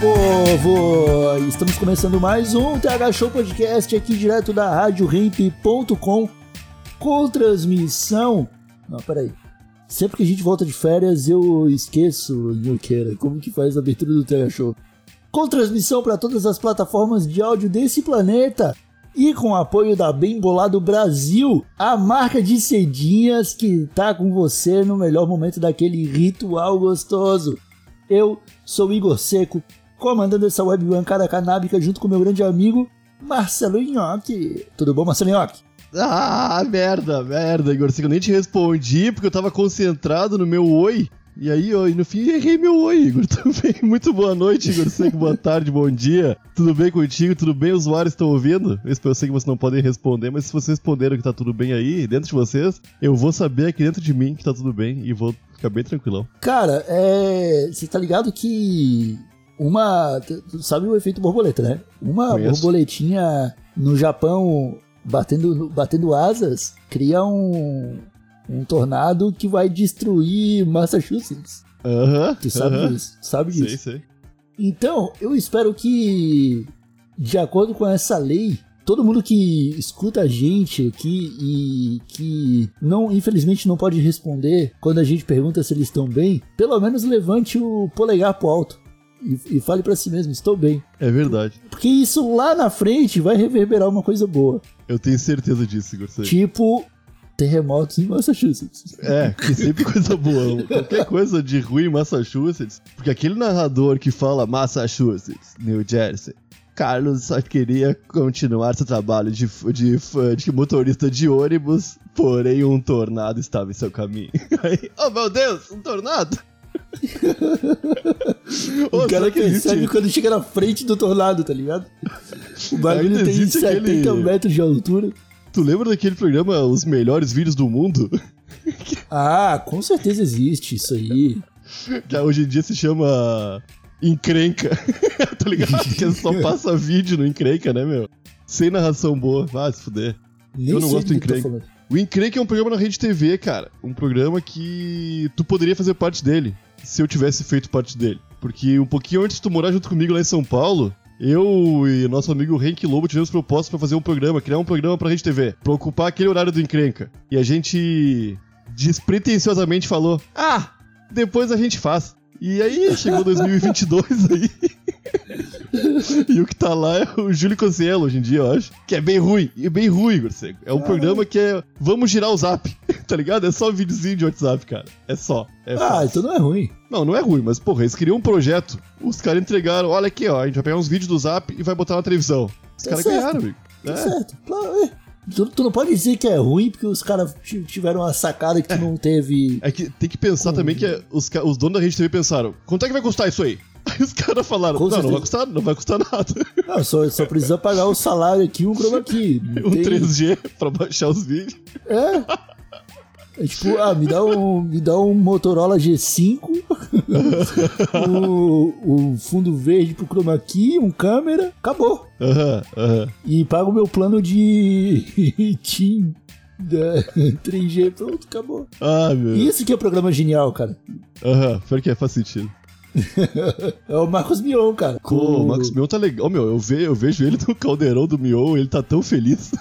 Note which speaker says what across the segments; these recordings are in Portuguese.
Speaker 1: Povo! Estamos começando mais um TH Show Podcast aqui direto da RadioRamp.com com transmissão. Não, peraí. Sempre que a gente volta de férias, eu esqueço, Nhoqueira, como que faz a abertura do TH Show. Com transmissão para todas as plataformas de áudio desse planeta e com apoio da Bem Bolado Brasil, a marca de cedinhas que tá com você no melhor momento daquele ritual gostoso. Eu sou Igor Seco, comandando essa web bancada canábica junto com meu grande amigo Marcelo Nhoque. Tudo bom, Marcelo Nhoque?
Speaker 2: Ah, merda, merda, Igor. Eu nem te respondi porque eu tava concentrado no meu oi. E aí, ó, e no fim errei meu oi, Igor. Também. Muito boa noite, Igor. Sei que boa tarde, bom dia. Tudo bem contigo? Tudo bem? Os usuários estão ouvindo? Eu sei que vocês não podem responder, mas se vocês responderam que tá tudo bem aí, dentro de vocês, eu vou saber aqui dentro de mim que tá tudo bem e vou ficar bem tranquilão.
Speaker 1: Cara, é. Você tá ligado que. Uma. Sabe o efeito borboleta, né? Uma
Speaker 2: Conheço.
Speaker 1: borboletinha no Japão batendo, batendo asas cria um. Um tornado que vai destruir Massachusetts.
Speaker 2: Aham.
Speaker 1: Tu sabe
Speaker 2: aham.
Speaker 1: disso? Tu sabe
Speaker 2: Sei,
Speaker 1: disso?
Speaker 2: sei.
Speaker 1: Então, eu espero que, de acordo com essa lei, todo mundo que escuta a gente aqui e que não, infelizmente, não pode responder quando a gente pergunta se eles estão bem, pelo menos levante o polegar pro alto e, e fale pra si mesmo: estou bem.
Speaker 2: É verdade.
Speaker 1: Porque isso lá na frente vai reverberar uma coisa boa.
Speaker 2: Eu tenho certeza disso, Igor. sei.
Speaker 1: Tipo. Terremotos em Massachusetts.
Speaker 2: É, que sempre coisa boa. Qualquer coisa de ruim em Massachusetts. Porque aquele narrador que fala Massachusetts, New Jersey, Carlos só queria continuar seu trabalho de, de, de motorista de ônibus, porém um tornado estava em seu caminho. Aí, oh meu Deus, um tornado! Ô,
Speaker 1: O cara
Speaker 2: que existe-
Speaker 1: quando chega na frente do tornado, tá ligado? O bagulho tem
Speaker 2: existe
Speaker 1: 70
Speaker 2: aquele-
Speaker 1: metros de altura.
Speaker 2: Tu lembra daquele programa Os Melhores Vídeos do Mundo?
Speaker 1: Ah, com certeza existe isso aí.
Speaker 2: Que hoje em dia se chama Encrenca. tá ligado? Que só passa vídeo no Encrenca, né, meu? Sem narração boa. Vai se fuder.
Speaker 1: Nem
Speaker 2: Eu não gosto
Speaker 1: do
Speaker 2: encrenca. O Encrenca é um programa na Rede TV, cara. Um programa que tu poderia fazer parte dele se eu tivesse feito parte dele. Porque um pouquinho antes de tu morar junto comigo lá em São Paulo, eu e nosso amigo Henk Lobo tivemos proposta pra fazer um programa, criar um programa pra Rede TV, pra ocupar aquele horário do Encrenca. E a gente despretensiosamente falou: Ah, depois a gente faz. E aí chegou 2022 aí. e o que tá lá é o Júlio Cossielo hoje em dia, eu acho. Que é bem ruim. E bem ruim, Igor Seco. É um programa que é. Vamos girar o zap. tá ligado? É só um videozinho de WhatsApp, cara. É só. É
Speaker 1: Ah,
Speaker 2: fácil.
Speaker 1: então não é ruim.
Speaker 2: Não, não é ruim, mas porra, eles criam um projeto. Os caras entregaram, olha aqui, ó, a gente vai pegar uns vídeos do zap e vai botar na televisão. Os
Speaker 1: Tá
Speaker 2: caras ganharam, amigo.
Speaker 1: Tá
Speaker 2: É.
Speaker 1: certo. Claro, é. Tu, tu não pode dizer que é ruim porque os caras ti- tiveram uma sacada que tu não teve.
Speaker 2: É que tem que pensar também que é- os, os donos da Rede TV pensaram, quanto é que vai custar isso aí? Aí os caras falaram, não, não vai custar, não vai custar nada.
Speaker 1: Não, só, só precisa pagar o salário aqui e um chroma key. Não
Speaker 2: um
Speaker 1: tem-
Speaker 2: 3G pra baixar os vídeos.
Speaker 1: É. É tipo, ah, me dá um, me dá um Motorola G5, o, o fundo verde pro chroma key, um câmera, acabou.
Speaker 2: Aham, aham.
Speaker 1: E paga o meu plano de TIM da 3G, pronto, acabou.
Speaker 2: Ah, meu.
Speaker 1: Isso que é programa genial, cara.
Speaker 2: Aham, pior que é, faz sentido.
Speaker 1: É o Marcos Mion, cara.
Speaker 2: Pô, o Marcos Mion tá legal, meu. Eu, ve, eu vejo ele no caldeirão do Mion, ele tá tão feliz.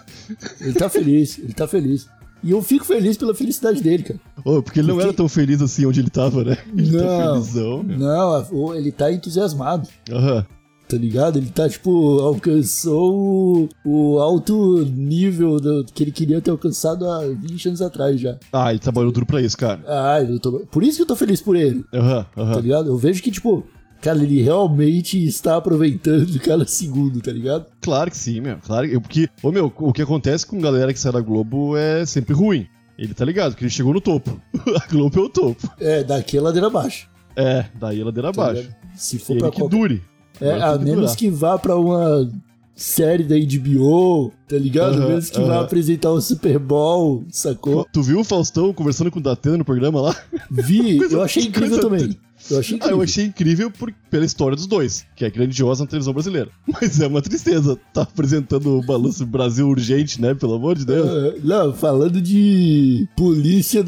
Speaker 1: Ele tá feliz, ele tá feliz. E eu fico feliz pela felicidade dele, cara.
Speaker 2: Ô, porque ele não
Speaker 1: Porque-
Speaker 2: era tão feliz assim onde ele tava, né? Ele tá
Speaker 1: Não,
Speaker 2: felizão, meu.
Speaker 1: não, ele tá entusiasmado.
Speaker 2: Aham.
Speaker 1: Tá ligado? Ele tá, tipo, alcançou o, o alto nível do, que ele queria ter alcançado há 20 anos atrás já.
Speaker 2: Ah, ele trabalhou duro pra isso, cara.
Speaker 1: Ah, eu tô, por isso que eu tô feliz por ele,
Speaker 2: Aham,
Speaker 1: tá
Speaker 2: aham.
Speaker 1: ligado? Eu vejo que, tipo, cara, ele realmente está aproveitando cada segundo, tá ligado?
Speaker 2: Claro que sim, meu. Claro que. Porque, ô meu, o que acontece com galera que sai da Globo é sempre ruim. Ele tá ligado, porque ele chegou no topo. a Globo é o topo.
Speaker 1: É, daqui é ladeira abaixo.
Speaker 2: É, daí a ladeira
Speaker 1: tá
Speaker 2: abaixo.
Speaker 1: ligado? Se for
Speaker 2: Ele
Speaker 1: pra
Speaker 2: que
Speaker 1: qualquer...
Speaker 2: dure.
Speaker 1: É, a
Speaker 2: que
Speaker 1: menos que vá pra uma série da HBO, tá ligado?
Speaker 2: Aham,
Speaker 1: menos que vá
Speaker 2: aham.
Speaker 1: apresentar o Super Bowl, sacou?
Speaker 2: Tu viu o Faustão conversando com o Datena no programa lá?
Speaker 1: Vi,
Speaker 2: Coisa-
Speaker 1: eu achei incrível
Speaker 2: coisa
Speaker 1: também. Eu achei
Speaker 2: Ah,
Speaker 1: incrível.
Speaker 2: eu achei incrível por, pela história dos dois, que é grandiosa na televisão brasileira. Mas é uma tristeza tá apresentando o Balanço Brasil urgente, né? Pelo amor de Deus.
Speaker 1: É, Não, falando de polícia,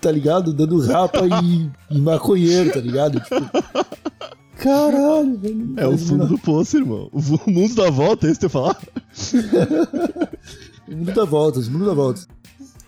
Speaker 1: tá ligado? Dando rapa em, em maconheiro, tá ligado? Tipo, caralho, velho.
Speaker 2: É o fundo do poço, irmão. O mundo dá volta, é isso que eu ia falar?
Speaker 1: O mundo dá voltas, o mundo dá voltas.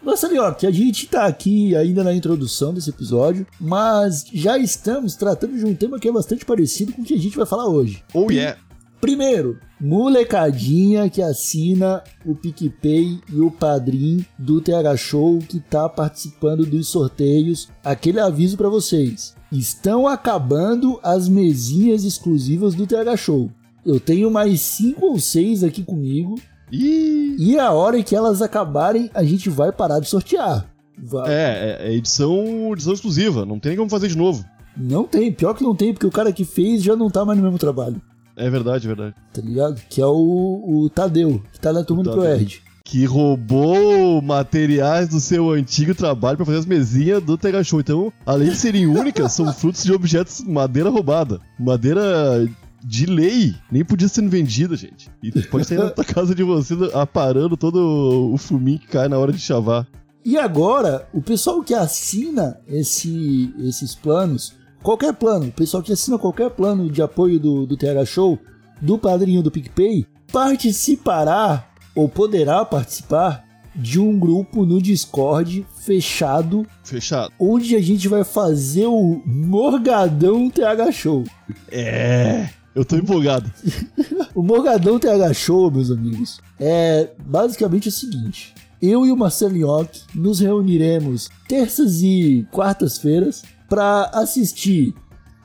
Speaker 1: Nossa, York, a gente tá aqui ainda na introdução desse episódio, mas já estamos tratando de um tema que é bastante parecido com o que a gente vai falar hoje.
Speaker 2: Oh yeah.
Speaker 1: Primeiro, molecadinha que assina o PicPay e o Padrim do TH Show que tá participando dos sorteios. Aquele aviso pra vocês. Estão acabando as mesinhas exclusivas do TH Show. Eu tenho mais cinco ou seis aqui comigo
Speaker 2: Ih.
Speaker 1: e a hora que elas acabarem, a gente vai parar de sortear. Vai-
Speaker 2: É, é, é edição, edição exclusiva, não tem como fazer de novo.
Speaker 1: Não tem, pior que não tem, porque o cara que fez já não tá mais no mesmo trabalho,
Speaker 2: É verdade, é verdade.
Speaker 1: tá ligado? Que é o, o Tadeu, que tá na turma do. ProErd.
Speaker 2: Que roubou materiais do seu antigo trabalho pra fazer as mesinhas do Tega Show. Então, além de serem únicas, são frutos de objetos madeira roubada. Madeira de lei. Nem podia ser vendida, gente. E pode sair na tua casa de você aparando todo o fuminho que cai na hora de chavar.
Speaker 1: E agora, o pessoal que assina esse, esses planos, qualquer plano, o pessoal que assina qualquer plano de apoio do, do TH Show, do padrinho do PicPay, participará ou poderá participar de um grupo no Discord fechado,
Speaker 2: Fechado.
Speaker 1: onde a gente vai fazer o Morgadão TH Show.
Speaker 2: É. Eu tô empolgado.
Speaker 1: O Morgadão TH Show, meus amigos, é basicamente o seguinte. Eu e o Marcelo Nhoque nos reuniremos terças e quartas-feiras para assistir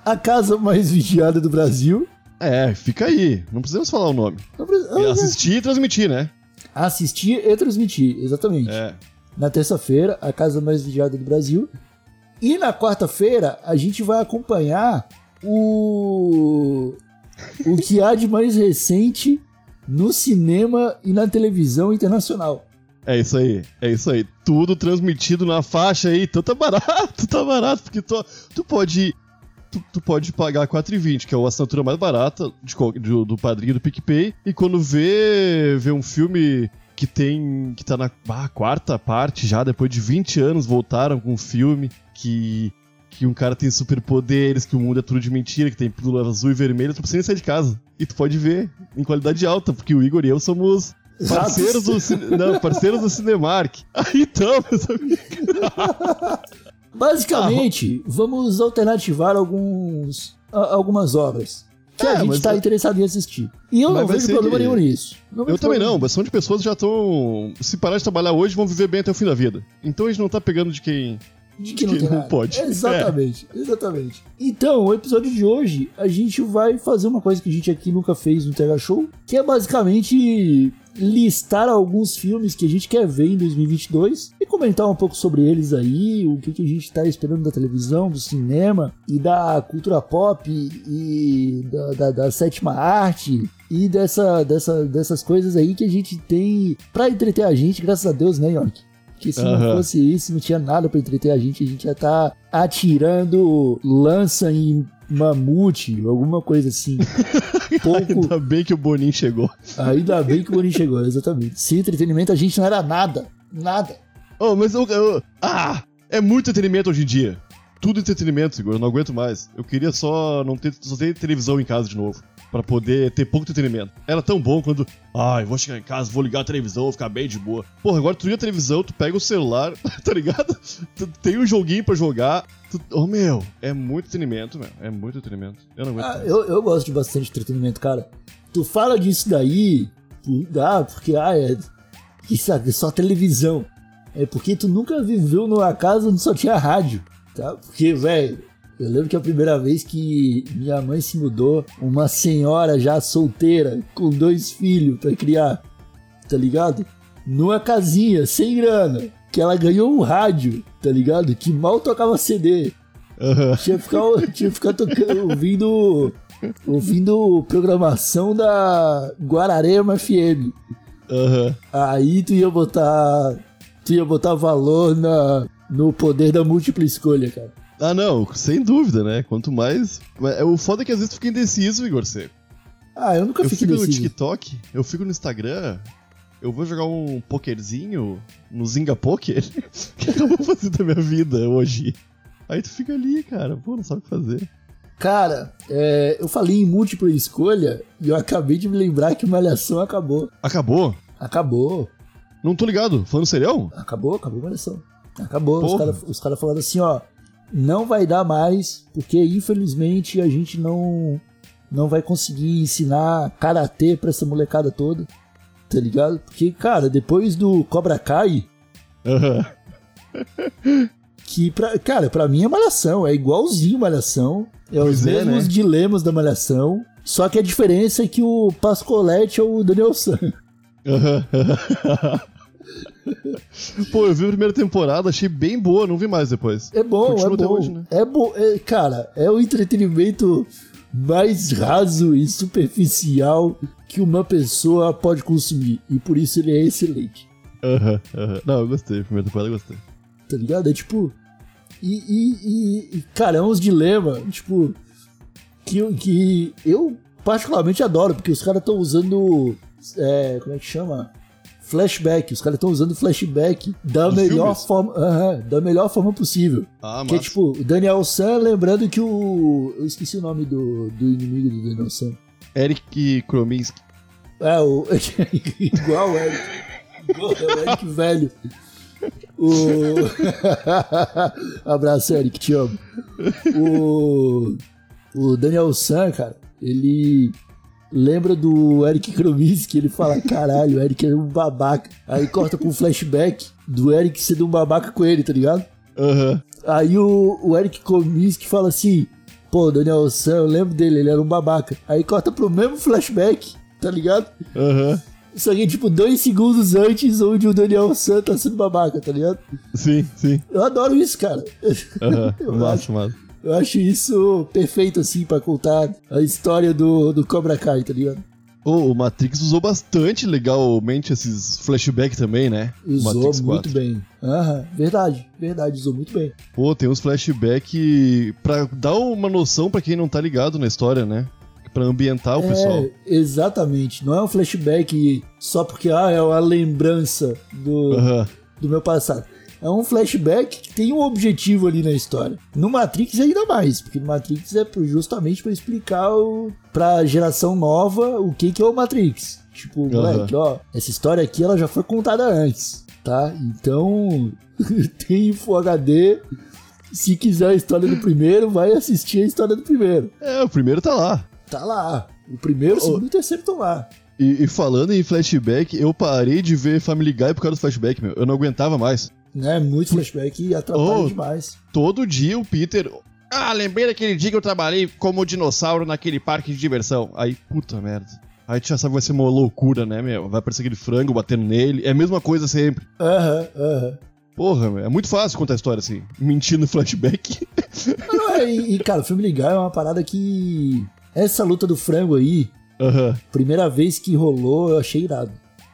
Speaker 1: a casa mais vigiada do Brasil.
Speaker 2: É, fica aí. Não precisamos falar o nome.
Speaker 1: Não precisa-
Speaker 2: E assistir e transmitir, né?
Speaker 1: Assistir e transmitir, exatamente.
Speaker 2: É.
Speaker 1: Na terça-feira, a casa mais vigiada do Brasil. E na quarta-feira, a gente vai acompanhar o. O que há de mais recente no cinema e na televisão internacional.
Speaker 2: É isso aí, é isso aí. Tudo transmitido na faixa aí. Então tá barato, tá barato, porque tu, tu pode. Tu, tu pode pagar 4,20, que é a assinatura mais barata de do, do padrinho do PicPay. E quando vê, vê um filme que tem. que tá na ah, quarta parte já, depois de 20 anos, voltaram com um filme que. Que um cara tem superpoderes, que o mundo é tudo de mentira, que tem pílula azul e vermelha, tu precisa sair de casa. E tu pode ver em qualidade alta, porque o Igor e eu somos Parceiros do, não, parceiros do Cinemark. Aí então, meus amigos.
Speaker 1: Basicamente, vamos alternativar alguns, a- algumas obras que a
Speaker 2: É,
Speaker 1: gente
Speaker 2: mas
Speaker 1: está interessado em assistir. E eu
Speaker 2: Mas
Speaker 1: não vejo problema
Speaker 2: que-
Speaker 1: nenhum nisso. Não
Speaker 2: Eu também não, bastante de pessoas já estão. Se parar de trabalhar hoje, vão viver bem até o fim da vida. Então a gente não tá pegando de quem.
Speaker 1: De que não,
Speaker 2: que pode. É.
Speaker 1: Exatamente, exatamente. Então, o episódio de hoje, a gente vai fazer uma coisa que a gente aqui nunca fez no TH Show, que é basicamente listar alguns filmes que a gente quer ver em 2022 e comentar um pouco sobre eles aí, o que, que a gente tá esperando da televisão, do cinema e da cultura pop e da, da- da sétima arte e dessa, dessa, dessas coisas aí que a gente tem pra entreter a gente, graças a Deus, né, York? Porque se não
Speaker 2: Aham.
Speaker 1: fosse isso, não tinha nada pra entreter a gente, a gente ia estar atirando lança em mamute, alguma coisa assim. Pouco.
Speaker 2: Ainda bem que o Boninho chegou.
Speaker 1: Ainda bem que o Boninho chegou, exatamente. Sem entretenimento a gente não era nada. Nada.
Speaker 2: Oh, mas eu, eu- Ah! É muito entretenimento hoje em dia. Tudo entretenimento, Igor. Eu não aguento mais. Eu queria só não ter, só ter televisão em casa de novo. Pra poder ter pouco entretenimento. Era tão bom quando. Ai, vou chegar em casa, vou ligar a televisão, vou ficar bem de boa. Porra, agora tu liga a televisão, tu pega o celular, tá ligado? Tu tem um joguinho pra jogar. Tu... Oh, meu, é muito entretenimento, meu. É muito entretenimento. Eu não aguento.
Speaker 1: Ah, eu, eu gosto de bastante entretenimento, cara. Tu fala disso daí, ah, porque ah, é, isso é só televisão. É porque tu nunca viveu numa casa onde só tinha rádio, tá? Porque, velho, eu lembro que a primeira vez que minha mãe se mudou, uma senhora já solteira, com dois filhos pra criar, tá ligado? Numa casinha, sem grana, que ela ganhou um rádio, tá ligado? Que mal tocava CD.
Speaker 2: Aham.
Speaker 1: Tinha que ficar, tinha que ficar tocando, ouvindo, ouvindo programação da Guararema FM.
Speaker 2: Aham.
Speaker 1: Aí tu ia botar. Tu ia botar valor na, no poder da múltipla escolha, cara.
Speaker 2: Ah, não, sem dúvida, né? Quanto mais. É- O foda é que às vezes tu fica indeciso, Igor Seco.
Speaker 1: Ah, eu nunca
Speaker 2: Eu fico no
Speaker 1: indeciso.
Speaker 2: TikTok, eu fico no Instagram, eu vou jogar um pokerzinho no Zinga Poker. O que eu vou fazer da minha vida hoje? Aí tu fica ali, cara, pô, não sabe o que fazer.
Speaker 1: Cara, é, eu falei em múltipla escolha e eu acabei de me lembrar que Malhação acabou.
Speaker 2: Acabou?
Speaker 1: Acabou,
Speaker 2: Não tô ligado, falando serião?
Speaker 1: acabou, acabou Malhação. Acabou. Os
Speaker 2: Porra.
Speaker 1: caras os cara falando assim, ó. Não vai dar mais, porque infelizmente a gente não, não vai conseguir ensinar karatê pra essa molecada toda. Tá ligado? Porque, cara, depois do Cobra Kai,
Speaker 2: Aham.
Speaker 1: que pra, cara, pra mim é malhação, é igualzinho malhação, é os
Speaker 2: Pois é,
Speaker 1: mesmos
Speaker 2: né?
Speaker 1: dilemas da malhação, só que a diferença é que o Pascoletti é o Daniel San.
Speaker 2: Aham. Pô, eu vi a primeira temporada, achei bem boa, não vi mais depois.
Speaker 1: É bom,
Speaker 2: Continua
Speaker 1: é bom.
Speaker 2: hoje, né?
Speaker 1: É bom, é, cara, é o entretenimento mais raso e superficial que uma pessoa pode consumir, e por isso ele é excelente.
Speaker 2: Aham, aham. Não, eu gostei, a primeira temporada eu gostei.
Speaker 1: tá ligado? É tipo. E, e, e- cara, é uns dilemas, tipo. Que, eu- que eu particularmente adoro, porque os caras estão usando. é, como é que chama? Flashback. Os caras estão usando flashback da
Speaker 2: Dos
Speaker 1: melhor
Speaker 2: filmes?
Speaker 1: forma. aham, da melhor forma possível.
Speaker 2: Ah,
Speaker 1: que é tipo, o Daniel San, lembrando que o. Eu esqueci o nome do, do inimigo do Daniel San.
Speaker 2: Eric Krominski.
Speaker 1: É, o. igual o Eric. Igual o Eric velho. O. Abraço, Eric, te amo. O. O Daniel San, cara, ele lembra do Eric Krominski, ele fala, caralho, o Eric é um babaca. Aí corta com um flashback do Eric sendo um babaca com ele, tá ligado?
Speaker 2: Aham.
Speaker 1: Aí o, o Eric Kominsky fala assim: pô, Daniel San, eu lembro dele, ele era um babaca. Aí corta pro mesmo flashback, tá ligado?
Speaker 2: Aham.
Speaker 1: Só que, tipo, dois segundos antes, onde o Daniel San tá sendo babaca, tá ligado?
Speaker 2: Sim, sim.
Speaker 1: Eu adoro isso, cara.
Speaker 2: Aham.
Speaker 1: Eu
Speaker 2: Massa, massa.
Speaker 1: Eu acho isso perfeito, assim, pra contar a história do, do Cobra Kai, tá ligado?
Speaker 2: Ô, o Matrix usou bastante legalmente esses flashbacks também, né?
Speaker 1: Usou muito bem. Aham, verdade, verdade, usou muito bem.
Speaker 2: Pô, tem uns flashbacks pra dar uma noção pra quem não tá ligado na história, né? Pra ambientar o pessoal.
Speaker 1: É, exatamente. Não é um flashback só porque ah, é uma lembrança do,
Speaker 2: Aham.
Speaker 1: do meu passado. É um flashback que tem um objetivo ali na história. No Matrix ainda mais, porque no Matrix é justamente pra explicar o, pra geração nova o que, que é o Matrix. Tipo, moleque, ó, essa história aqui ela já foi contada antes, tá? Então, tem Full HD. Se quiser a história do primeiro, vai assistir a história do primeiro.
Speaker 2: É, o primeiro tá lá.
Speaker 1: Tá lá. O primeiro, o segundo e o terceiro estão lá.
Speaker 2: E, e falando em flashback, eu parei de ver Family Guy por causa do flashback, meu. Eu não aguentava mais.
Speaker 1: Né? Muito flashback e atrapalha
Speaker 2: Oh.
Speaker 1: demais.
Speaker 2: Todo dia o Peter. Ah, lembrei daquele dia que eu trabalhei como dinossauro naquele parque de diversão. Aí, puta merda. Aí tu já sabe que vai ser uma loucura, né, meu? Vai aparecer aquele frango batendo nele. É a mesma coisa sempre.
Speaker 1: Aham, aham.
Speaker 2: Porra, meu. É muito fácil contar a história assim. Mentir no flashback.
Speaker 1: Não, é, E, e, cara, o filme Ligar é uma parada que. Essa luta do frango aí,
Speaker 2: Aham.
Speaker 1: primeira vez que rolou, eu achei irado.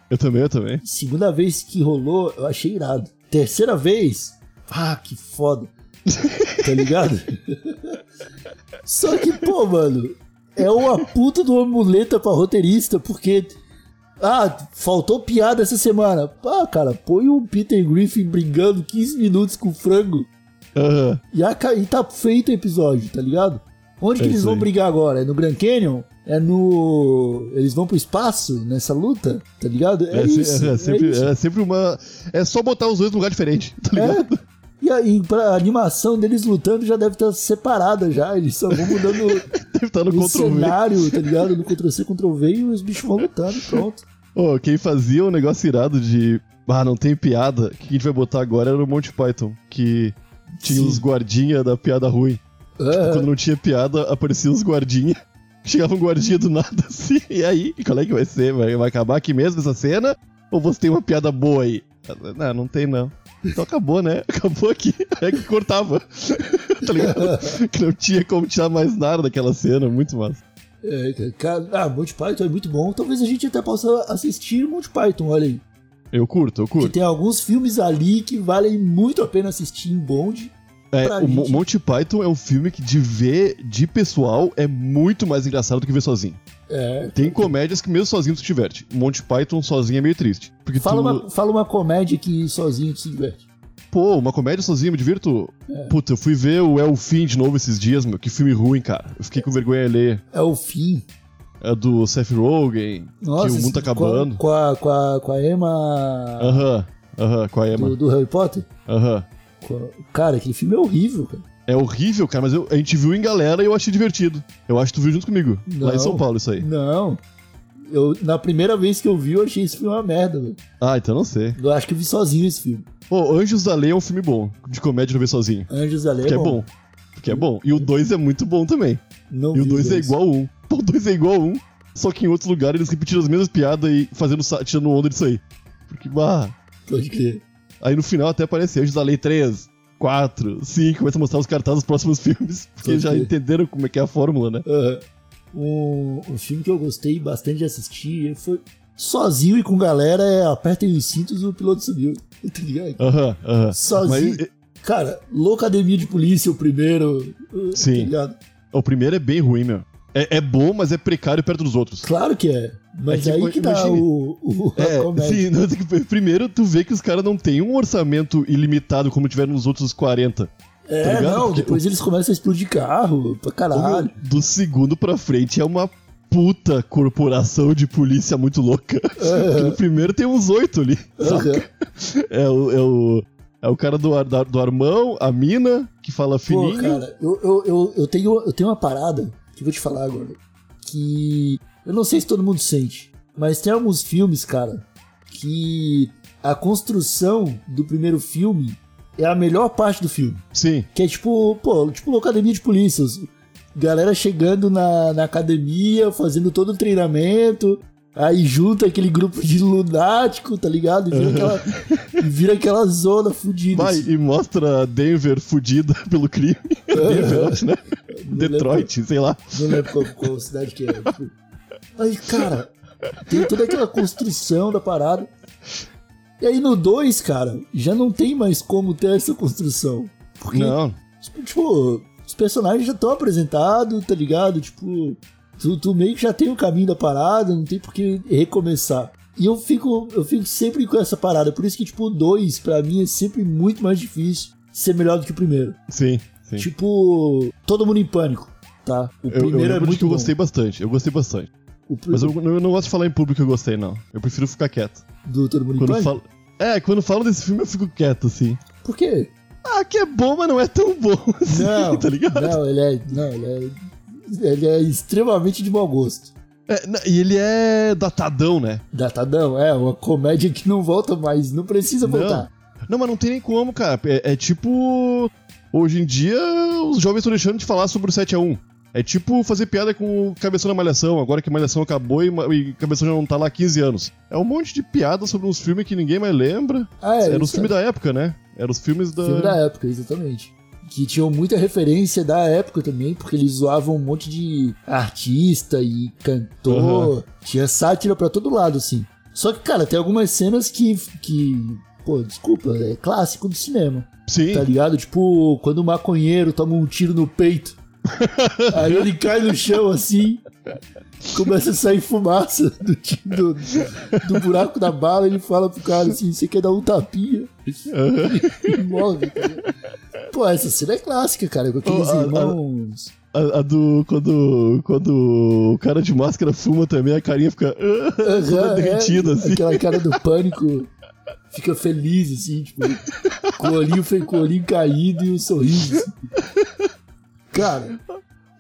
Speaker 2: Eu também, eu também.
Speaker 1: Segunda vez que rolou, eu achei irado. Terceira vez, ah, que foda. Tá ligado? Só que, pô, mano, é uma puta de uma muleta pra roteirista, porque. Ah, faltou piada essa semana. Ah, cara, põe o Peter Griffin brigando 15 minutos com o frango
Speaker 2: Aham.
Speaker 1: e, aca- e tá feito o episódio, tá ligado? Onde que
Speaker 2: É
Speaker 1: eles
Speaker 2: isso
Speaker 1: vão brigar agora? É no Grand Canyon? É no. Eles vão pro espaço nessa luta? Tá ligado? É,
Speaker 2: É,
Speaker 1: isso.
Speaker 2: é
Speaker 1: é
Speaker 2: sempre,
Speaker 1: isso.
Speaker 2: é sempre uma. É só botar os dois num lugar diferente, tá ligado?
Speaker 1: É. E aí, pra animação deles lutando já deve estar separada já. Eles só vão mudando
Speaker 2: Deve estar no
Speaker 1: o cenário, tá ligado? No Ctrl-C, Ctrl-V e os bichos vão lutando, pronto.
Speaker 2: Ô, quem fazia um negócio irado de. Ah, não tem piada. O que a gente vai botar agora era o Monty Python. Que tinha
Speaker 1: Sim.
Speaker 2: os guardinha da piada ruim.
Speaker 1: É,
Speaker 2: Quando não tinha piada, apareciam os guardinha. Chegava um guardinha do nada assim. E aí, qual é que vai ser? Vai, vai acabar aqui mesmo essa cena? Ou você tem uma piada boa aí? Não, não tem não. Então acabou, né? Acabou aqui. É que cortava. tá ligado? Que não tinha como tirar mais nada daquela cena. Muito massa.
Speaker 1: É, cara, ah, Monty Python é muito bom. Talvez a gente até possa assistir Monty Python, olha aí.
Speaker 2: Eu curto, eu
Speaker 1: Que
Speaker 2: curto.
Speaker 1: tem alguns filmes ali que valem muito a pena assistir em bonde.
Speaker 2: É, o
Speaker 1: gente.
Speaker 2: Monty Python é um filme que de ver de pessoal é muito mais engraçado do que ver sozinho.
Speaker 1: É.
Speaker 2: Tem comédias que mesmo sozinho tu te diverte. Monty Python sozinho é meio triste. Porque
Speaker 1: Fala,
Speaker 2: tu...
Speaker 1: uma, fala uma comédia que sozinho tu se diverte.
Speaker 2: Pô, uma comédia sozinho, me divirto.
Speaker 1: É.
Speaker 2: Puta, eu fui ver o É o Fim de novo esses dias, meu. Que filme ruim, cara. Eu fiquei com vergonha alheia.
Speaker 1: É o fim.
Speaker 2: É do Seth Rogen,
Speaker 1: Nossa,
Speaker 2: que o mundo tá acabando.
Speaker 1: Com a, com a, com a Emma
Speaker 2: Aham, aham, com a Emma.
Speaker 1: do, do Harry Potter.
Speaker 2: Aham.
Speaker 1: Com a- Cara, aquele filme é horrível, cara.
Speaker 2: É horrível, cara, mas eu- a gente viu em galera e eu achei divertido. Eu acho que tu viu junto comigo. Lá em
Speaker 1: Não.
Speaker 2: São Paulo, isso aí.
Speaker 1: Não. Eu, na primeira vez que eu vi, eu achei esse filme uma merda, velho.
Speaker 2: Ah, então não sei.
Speaker 1: Eu acho que eu vi sozinho esse filme.
Speaker 2: Pô, Anjos da Lei é um filme bom. De comédia não ver sozinho.
Speaker 1: Anjos da Lei
Speaker 2: Que é bom. Que é bom. E o 2 é muito bom também.
Speaker 1: Não
Speaker 2: E o
Speaker 1: vi
Speaker 2: 2 é igual ao 1. Um. Pô, o 2 é igual ao 1. Um, só que em outros lugares eles repetiram as mesmas piadas e fazendo, tirando onda disso aí. Porque, bah.
Speaker 1: Pode crer.
Speaker 2: Aí no final até aparece Anjos da Lei 3, 4, 5, começa a mostrar os cartazes dos próximos filmes. Porque
Speaker 1: Pode
Speaker 2: já entenderam como é que é a fórmula, né?
Speaker 1: Aham. Um, um filme que eu gostei bastante de assistir foi sozinho e com galera é Apertem os cintos o piloto subiu. Tá ligado?
Speaker 2: Aham, aham.
Speaker 1: Sozinho.
Speaker 2: Mas,
Speaker 1: Cara, Loucademia de Polícia, o primeiro. uh,
Speaker 2: Sim.
Speaker 1: Tá?
Speaker 2: O primeiro é bem ruim, meu. É, é bom, mas é precário perto dos outros.
Speaker 1: Claro que é. Mas
Speaker 2: É que,
Speaker 1: aí que dá
Speaker 2: imagine-
Speaker 1: o, o,
Speaker 2: É, sim, não, primeiro tu vê que os caras não têm um orçamento ilimitado como tiveram nos outros 40.
Speaker 1: É,
Speaker 2: tá
Speaker 1: não,
Speaker 2: Porque
Speaker 1: depois eles começam a explodir carro pra caralho.
Speaker 2: Do segundo pra frente é uma puta corporação de polícia muito louca. Que no primeiro tem uns oito ali.
Speaker 1: Aham.
Speaker 2: É o, é o, é o cara do, da- do Armão, a mina, que fala
Speaker 1: Pô,
Speaker 2: fininho.
Speaker 1: cara, eu, eu, eu, eu, tenho, eu tenho uma parada que eu vou te falar agora. Que eu não sei se todo mundo sente, mas tem alguns filmes, cara, que a construção do primeiro filme é a melhor parte do filme.
Speaker 2: Sim,
Speaker 1: Que é tipo, pô, tipo academia de polícia. Galera chegando na, na academia, fazendo todo o treinamento. Aí junta aquele grupo de lunático, tá ligado? E vira, aquela, e vira aquela zona fudida.
Speaker 2: vai
Speaker 1: assim.
Speaker 2: e mostra Denver fudida pelo crime. Denver, eu acho, né?
Speaker 1: Não lembro
Speaker 2: Detroit, sei lá.
Speaker 1: Não lembro qual, qual cidade que é. Aí, cara, tem toda aquela construção da parada. E aí no 2, cara, já não tem mais como ter essa construção. Porque,
Speaker 2: Não,
Speaker 1: tipo, os personagens já estão apresentados, tá ligado? Tipo, tu, tu meio que já tem o caminho da parada, não tem por que recomeçar. E eu fico, eu fico sempre com essa parada. Por isso que, tipo, o 2, pra mim, é sempre muito mais difícil ser melhor do que o primeiro.
Speaker 2: sim, sim.
Speaker 1: Tipo, todo mundo em pânico, tá? O
Speaker 2: eu, eu
Speaker 1: primeiro é
Speaker 2: lembro de
Speaker 1: muito
Speaker 2: que eu
Speaker 1: bom.
Speaker 2: gostei bastante. Eu gostei bastante.
Speaker 1: O
Speaker 2: Mas eu, eu não gosto de falar em público que eu gostei, não. Eu prefiro ficar quieto.
Speaker 1: do Todo Mundo
Speaker 2: Quando falo... É, quando falo desse filme eu fico quieto, assim.
Speaker 1: Por quê?
Speaker 2: Ah, que é bom, mas não é tão bom assim,
Speaker 1: Não,
Speaker 2: tá ligado?
Speaker 1: não, ele é, não, ele é, ele é extremamente de mau gosto.
Speaker 2: É, e ele é datadão, né?
Speaker 1: Datadão, é uma comédia que não volta mais, não precisa
Speaker 2: Não.
Speaker 1: voltar.
Speaker 2: Não, mas não tem nem como, cara. É, é tipo. Hoje em dia, os jovens estão deixando de falar sobre o 7x1. É tipo fazer piada com o Cabeção da Malhação, agora que a Malhação acabou e, e Cabeção já não tá lá há 15 anos. É um monte de piada sobre uns filmes que ninguém mais lembra.
Speaker 1: Ah, é,
Speaker 2: Eram os filmes
Speaker 1: é.
Speaker 2: da época, né? Eram os filmes da.
Speaker 1: Filme da época, exatamente. Que tinham muita referência da época também, porque eles zoavam um monte de artista e cantor. Tinha sátira pra todo lado, assim. Só que, cara, tem algumas cenas que. que pô, desculpa, é clássico do cinema.
Speaker 2: Sim.
Speaker 1: Tá ligado? Tipo, quando o maconheiro toma um tiro no peito. Aí ele cai no chão assim. Começa a sair fumaça do, do, do buraco da bala. Ele fala pro cara assim: Você quer dar um tapinha? E morre. Tá ligado? Pô, essa cena é clássica, cara. Com aqueles
Speaker 2: Oh, a- a-
Speaker 1: irmãos.
Speaker 2: A, a do. Quando, quando o cara de máscara fuma também, a carinha fica.
Speaker 1: Aham,
Speaker 2: toda derretida,
Speaker 1: é,
Speaker 2: assim.
Speaker 1: Aquela cara do pânico. Fica feliz, assim, tipo, com o olhinho, com o olhinho caído e um sorriso. assim. Cara,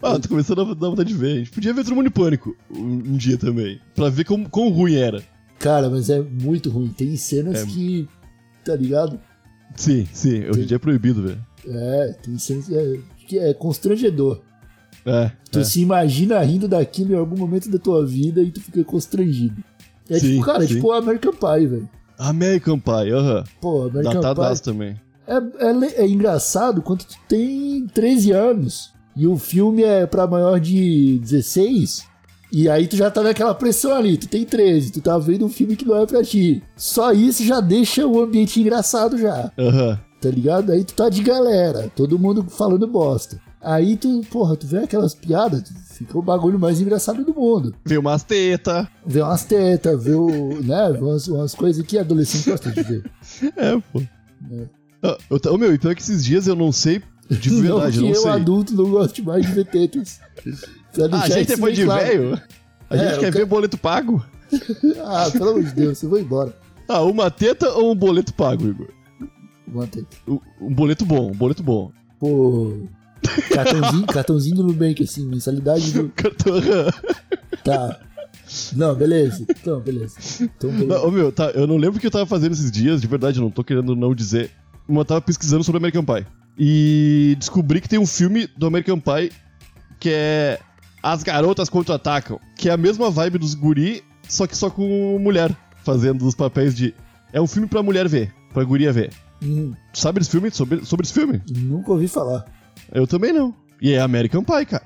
Speaker 2: Ah, tô começando a dar vontade de ver. A gente podia ver Todo Mundo em Pânico um, um dia também. Pra ver como, quão ruim era.
Speaker 1: Cara, mas é muito ruim. Tem cenas
Speaker 2: É.
Speaker 1: que. Tá ligado?
Speaker 2: Sim, sim. Hoje em dia é proibido ver.
Speaker 1: É, tem cenas que é, que é constrangedor.
Speaker 2: É.
Speaker 1: Tu
Speaker 2: é.
Speaker 1: se imagina rindo daquilo em algum momento da tua vida e tu fica constrangido. É
Speaker 2: Sim,
Speaker 1: tipo, cara, é
Speaker 2: sim.
Speaker 1: tipo o American Pie, velho.
Speaker 2: American Pie, aham.
Speaker 1: Pô, American
Speaker 2: Datadaço
Speaker 1: Pie
Speaker 2: também.
Speaker 1: É, é, é engraçado quando tu tem 13 anos e o filme é pra maior de 16. E aí tu já tá naquela pressão ali, tu tem 13, tu tá vendo um filme que não é pra ti. Só isso já deixa o ambiente engraçado já.
Speaker 2: Aham.
Speaker 1: tá ligado? Aí tu tá de galera, todo mundo falando bosta. Aí tu, porra, tu vê aquelas piadas, fica o bagulho mais engraçado do mundo.
Speaker 2: Vê umas teta.
Speaker 1: Vê umas tetas, vê o, né, umas, umas coisas que adolescente gosta de ver.
Speaker 2: É, pô. Ah, eu, ô, meu, então é que esses dias eu não sei de
Speaker 1: não
Speaker 2: verdade,
Speaker 1: que
Speaker 2: eu não
Speaker 1: eu,
Speaker 2: sei.
Speaker 1: adulto, não gosto mais de ver tetas.
Speaker 2: Ah, a gente depois
Speaker 1: bem
Speaker 2: de
Speaker 1: claro.
Speaker 2: velho, a
Speaker 1: É,
Speaker 2: gente
Speaker 1: eu
Speaker 2: quer
Speaker 1: quero-
Speaker 2: ver boleto pago.
Speaker 1: Ah, pelo amor de Deus, eu vou embora.
Speaker 2: Ah, uma teta ou um boleto pago, Igor?
Speaker 1: Uma teta.
Speaker 2: Um um boleto bom, um boleto bom.
Speaker 1: Pô, cartãozinho, cartãozinho do Nubank, assim, mensalidade do...
Speaker 2: Cartão.
Speaker 1: Tá. Não, beleza. Então, beleza. Então, beleza.
Speaker 2: Não, ô, meu, tá, eu não lembro o que eu tava fazendo esses dias, de verdade, eu não tô querendo não dizer. Eu tava pesquisando sobre American Pie. E descobri que tem um filme do American Pie que é As Garotas Contra-Atacam, que é a mesma vibe dos guri, só que só com mulher, fazendo os papéis de... É um filme pra mulher ver, pra guria ver.
Speaker 1: Hum,
Speaker 2: Tu sabe desse filme? Sobre, sobre esse filme?
Speaker 1: nunca ouvi falar.
Speaker 2: Eu também não. E é American Pie, cara.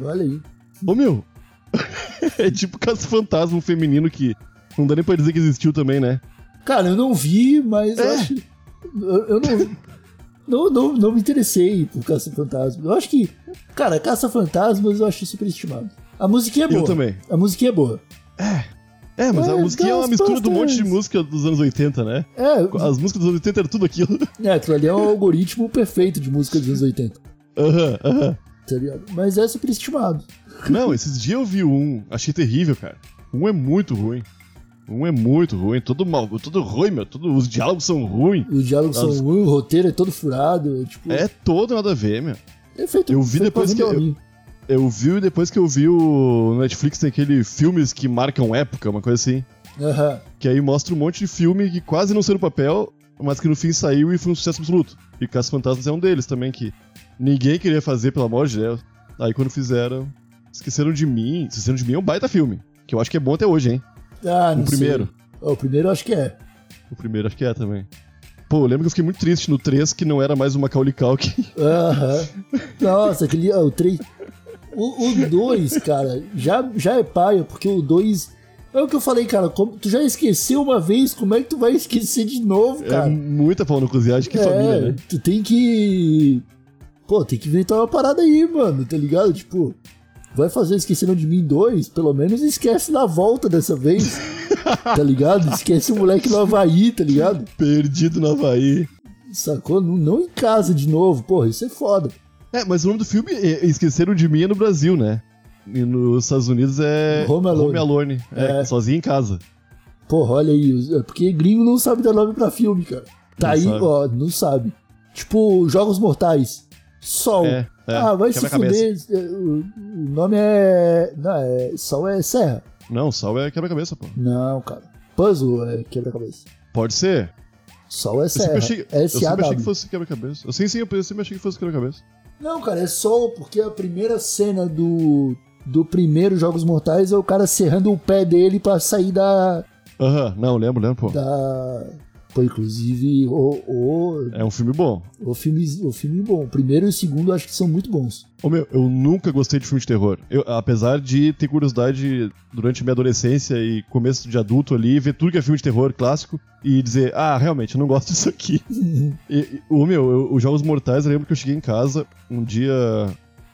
Speaker 1: Olha aí.
Speaker 2: Ô, meu. é tipo caça-fantasma feminino que não dá nem pra dizer que existiu também, né?
Speaker 1: Cara, eu não vi, mas
Speaker 2: É.
Speaker 1: acho. Eu, eu não, não, não. Não me interessei por Caça-Fantasmas. Eu acho que. Cara, Caça-Fantasmas eu acho superestimado. A musiquinha é boa.
Speaker 2: Eu também.
Speaker 1: A musiquinha é boa.
Speaker 2: É, mas a
Speaker 1: É,
Speaker 2: musiquinha é uma mistura de um monte de música dos anos 80, né?
Speaker 1: É,
Speaker 2: As músicas dos anos 80 era tudo aquilo.
Speaker 1: é, aquilo ali é um algoritmo perfeito de música dos anos 80.
Speaker 2: Aham, aham.
Speaker 1: Tá ligado? Mas é superestimado.
Speaker 2: Não, esses dias eu vi um, achei terrível, cara. Um é muito ruim. Um é muito ruim, todo mal, todo ruim, meu. Todo, os diálogos são ruins.
Speaker 1: Os diálogos
Speaker 2: As-
Speaker 1: são ruins, o roteiro é todo furado. é, Tipo,
Speaker 2: É todo nada a ver, meu.
Speaker 1: é feito,
Speaker 2: eu vi depois que eu-. Eu vi depois que eu vi o Netflix tem aquele filmes que marcam época, uma coisa assim.
Speaker 1: Aham.
Speaker 2: Que aí mostra um monte de filme que quase não saiu no papel, mas que no fim saiu e foi um sucesso absoluto. E Caça Fantasmas é um deles também, que ninguém queria fazer, pelo amor de Deus. Aí quando fizeram, esqueceram de mim. Esqueceram de mim é um baita filme. Que eu acho que é bom até hoje, hein?
Speaker 1: Ah, não
Speaker 2: o primeiro.
Speaker 1: o primeiro eu acho que é.
Speaker 2: O primeiro acho que é também. Pô, eu lembro que eu fiquei muito triste no 3, que não era mais uma Macaulay Culkin.
Speaker 1: Aham. Nossa, aquele. ó, o 3. O 2, cara, já, já é paia, porque o 2. É o que eu falei, cara. como- tu já esqueceu uma vez, como é que tu vai esquecer de novo,
Speaker 2: É
Speaker 1: cara?
Speaker 2: muita pau no cozinhagem, que família, né?
Speaker 1: Tu tem que. Pô, tem que inventar uma parada aí, mano, tá ligado? Tipo, vai fazer Esqueceram de Mim 2, pelo menos esquece na volta dessa vez. tá ligado? Esquece o moleque no Havaí, tá ligado?
Speaker 2: Perdido no Havaí.
Speaker 1: Sacou? Não, não em casa de novo, porra, isso é foda.
Speaker 2: É, mas o nome do filme, é- Esqueceram de Mim, é no Brasil, né? E nos Estados Unidos é
Speaker 1: Home Alone.
Speaker 2: Alone. É,
Speaker 1: É.
Speaker 2: sozinho em casa.
Speaker 1: Porra, olha aí, é porque gringo não sabe dar nome pra filme, cara. Tá
Speaker 2: Não
Speaker 1: aí,
Speaker 2: sabe.
Speaker 1: ó, não sabe. Tipo, Jogos Mortais. Sol.
Speaker 2: É, é,
Speaker 1: ah, vai se fuder. é, O, o nome é. Não, é. Sol é Serra.
Speaker 2: Não, Sal é quebra-cabeça, pô.
Speaker 1: Não, cara. Puzzle é quebra-cabeça.
Speaker 2: Pode ser.
Speaker 1: Sol é
Speaker 2: Eu sempre
Speaker 1: Serra.
Speaker 2: achei, eu sempre achei que fosse quebra-cabeça. Eu sim, sim, eu sempre achei que fosse quebra-cabeça.
Speaker 1: Não, cara, é Sol, porque a primeira cena do. Do primeiro Jogos Mortais é o cara serrando o pé dele pra sair da.
Speaker 2: Aham, não, lembro, lembro, pô.
Speaker 1: da. Pô, inclusive, o, o,
Speaker 2: É um filme bom.
Speaker 1: o, filme, o filme bom. O primeiro e o segundo acho que são muito bons.
Speaker 2: Ô meu, eu nunca gostei de filme de terror. Eu, apesar de ter curiosidade durante minha adolescência e começo de adulto ali, ver tudo que é filme de terror clássico e dizer, ah, realmente, eu não gosto disso aqui. e, ô meu, eu- os Jogos Mortais, eu lembro que eu cheguei em casa um dia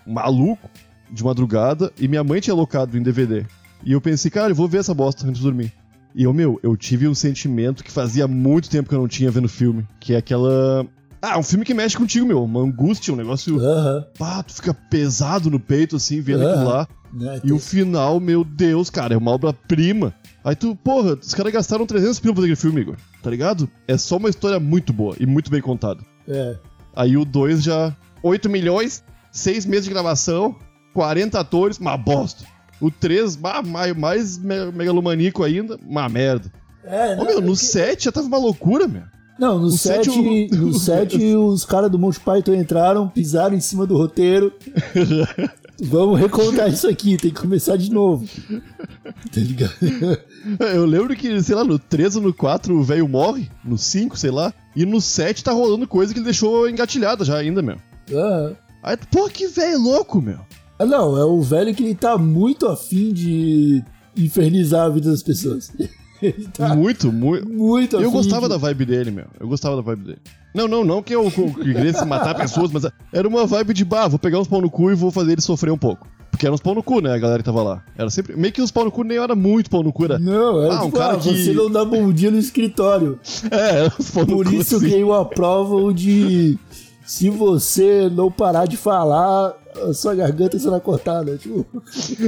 Speaker 2: maluco, de madrugada, e minha mãe tinha alocado em DVD. E eu pensei, cara, eu vou ver essa bosta antes de dormir. E, ô meu, eu tive um sentimento que fazia muito tempo que eu não tinha vendo filme, que é aquela... Ah, um filme que mexe contigo, meu. Uma angústia, um negócio
Speaker 1: Aham.
Speaker 2: pá, tu fica pesado no peito, assim, vendo
Speaker 1: Aham.
Speaker 2: aquilo lá.
Speaker 1: Né,
Speaker 2: E o final, meu Deus, cara, é uma obra-prima. Aí tu, porra, os caras gastaram 300 pila pra fazer aquele filme, Igor. Tá ligado? É só uma história muito boa e muito bem contada.
Speaker 1: É.
Speaker 2: Aí o 2 já. 8 milhões, 6 meses de gravação, 40 atores, uma bosta. O 3, mais, mais me- megalomaníaco ainda, uma merda.
Speaker 1: É,
Speaker 2: Ô meu, no 7 já tava uma loucura, meu.
Speaker 1: Não, no
Speaker 2: o
Speaker 1: 7,
Speaker 2: sete, o-
Speaker 1: no 7 os caras do Monty Python entraram, pisaram em cima do roteiro. Vamos recontar isso aqui, tem que começar de novo. tá ligado?
Speaker 2: Eu lembro que, sei lá, no 3 ou no 4 o velho morre, no 5, sei lá, e no 7 tá rolando coisa que ele deixou engatilhada já ainda, meu.
Speaker 1: Ah,
Speaker 2: Aí, pô, que velho louco, meu.
Speaker 1: Ah, não, é o velho que ele tá muito afim de infernizar a vida das pessoas. Tá
Speaker 2: Muito, muito.
Speaker 1: muito afim.
Speaker 2: Eu gostava
Speaker 1: de...
Speaker 2: da vibe dele, meu. Eu gostava da vibe dele. Não, não, não que eu que eu queria se matar pessoas, mas era uma vibe de, bah, vou pegar uns pau no cu e vou fazer ele sofrer um pouco. Porque eram uns pau no cu, né, a galera que tava lá. Era sempre. Meio que uns pau no cu nem era muito pau no cu, era.
Speaker 1: Não, era
Speaker 2: Ah, um
Speaker 1: tipo,
Speaker 2: cara
Speaker 1: ah,
Speaker 2: que-
Speaker 1: você não dá bom dia no escritório.
Speaker 2: É, era uns pau no
Speaker 1: Por
Speaker 2: cu.
Speaker 1: isso
Speaker 2: assim.
Speaker 1: ganhou a prova o de se você não parar de falar, sua garganta será cortada. Tipo,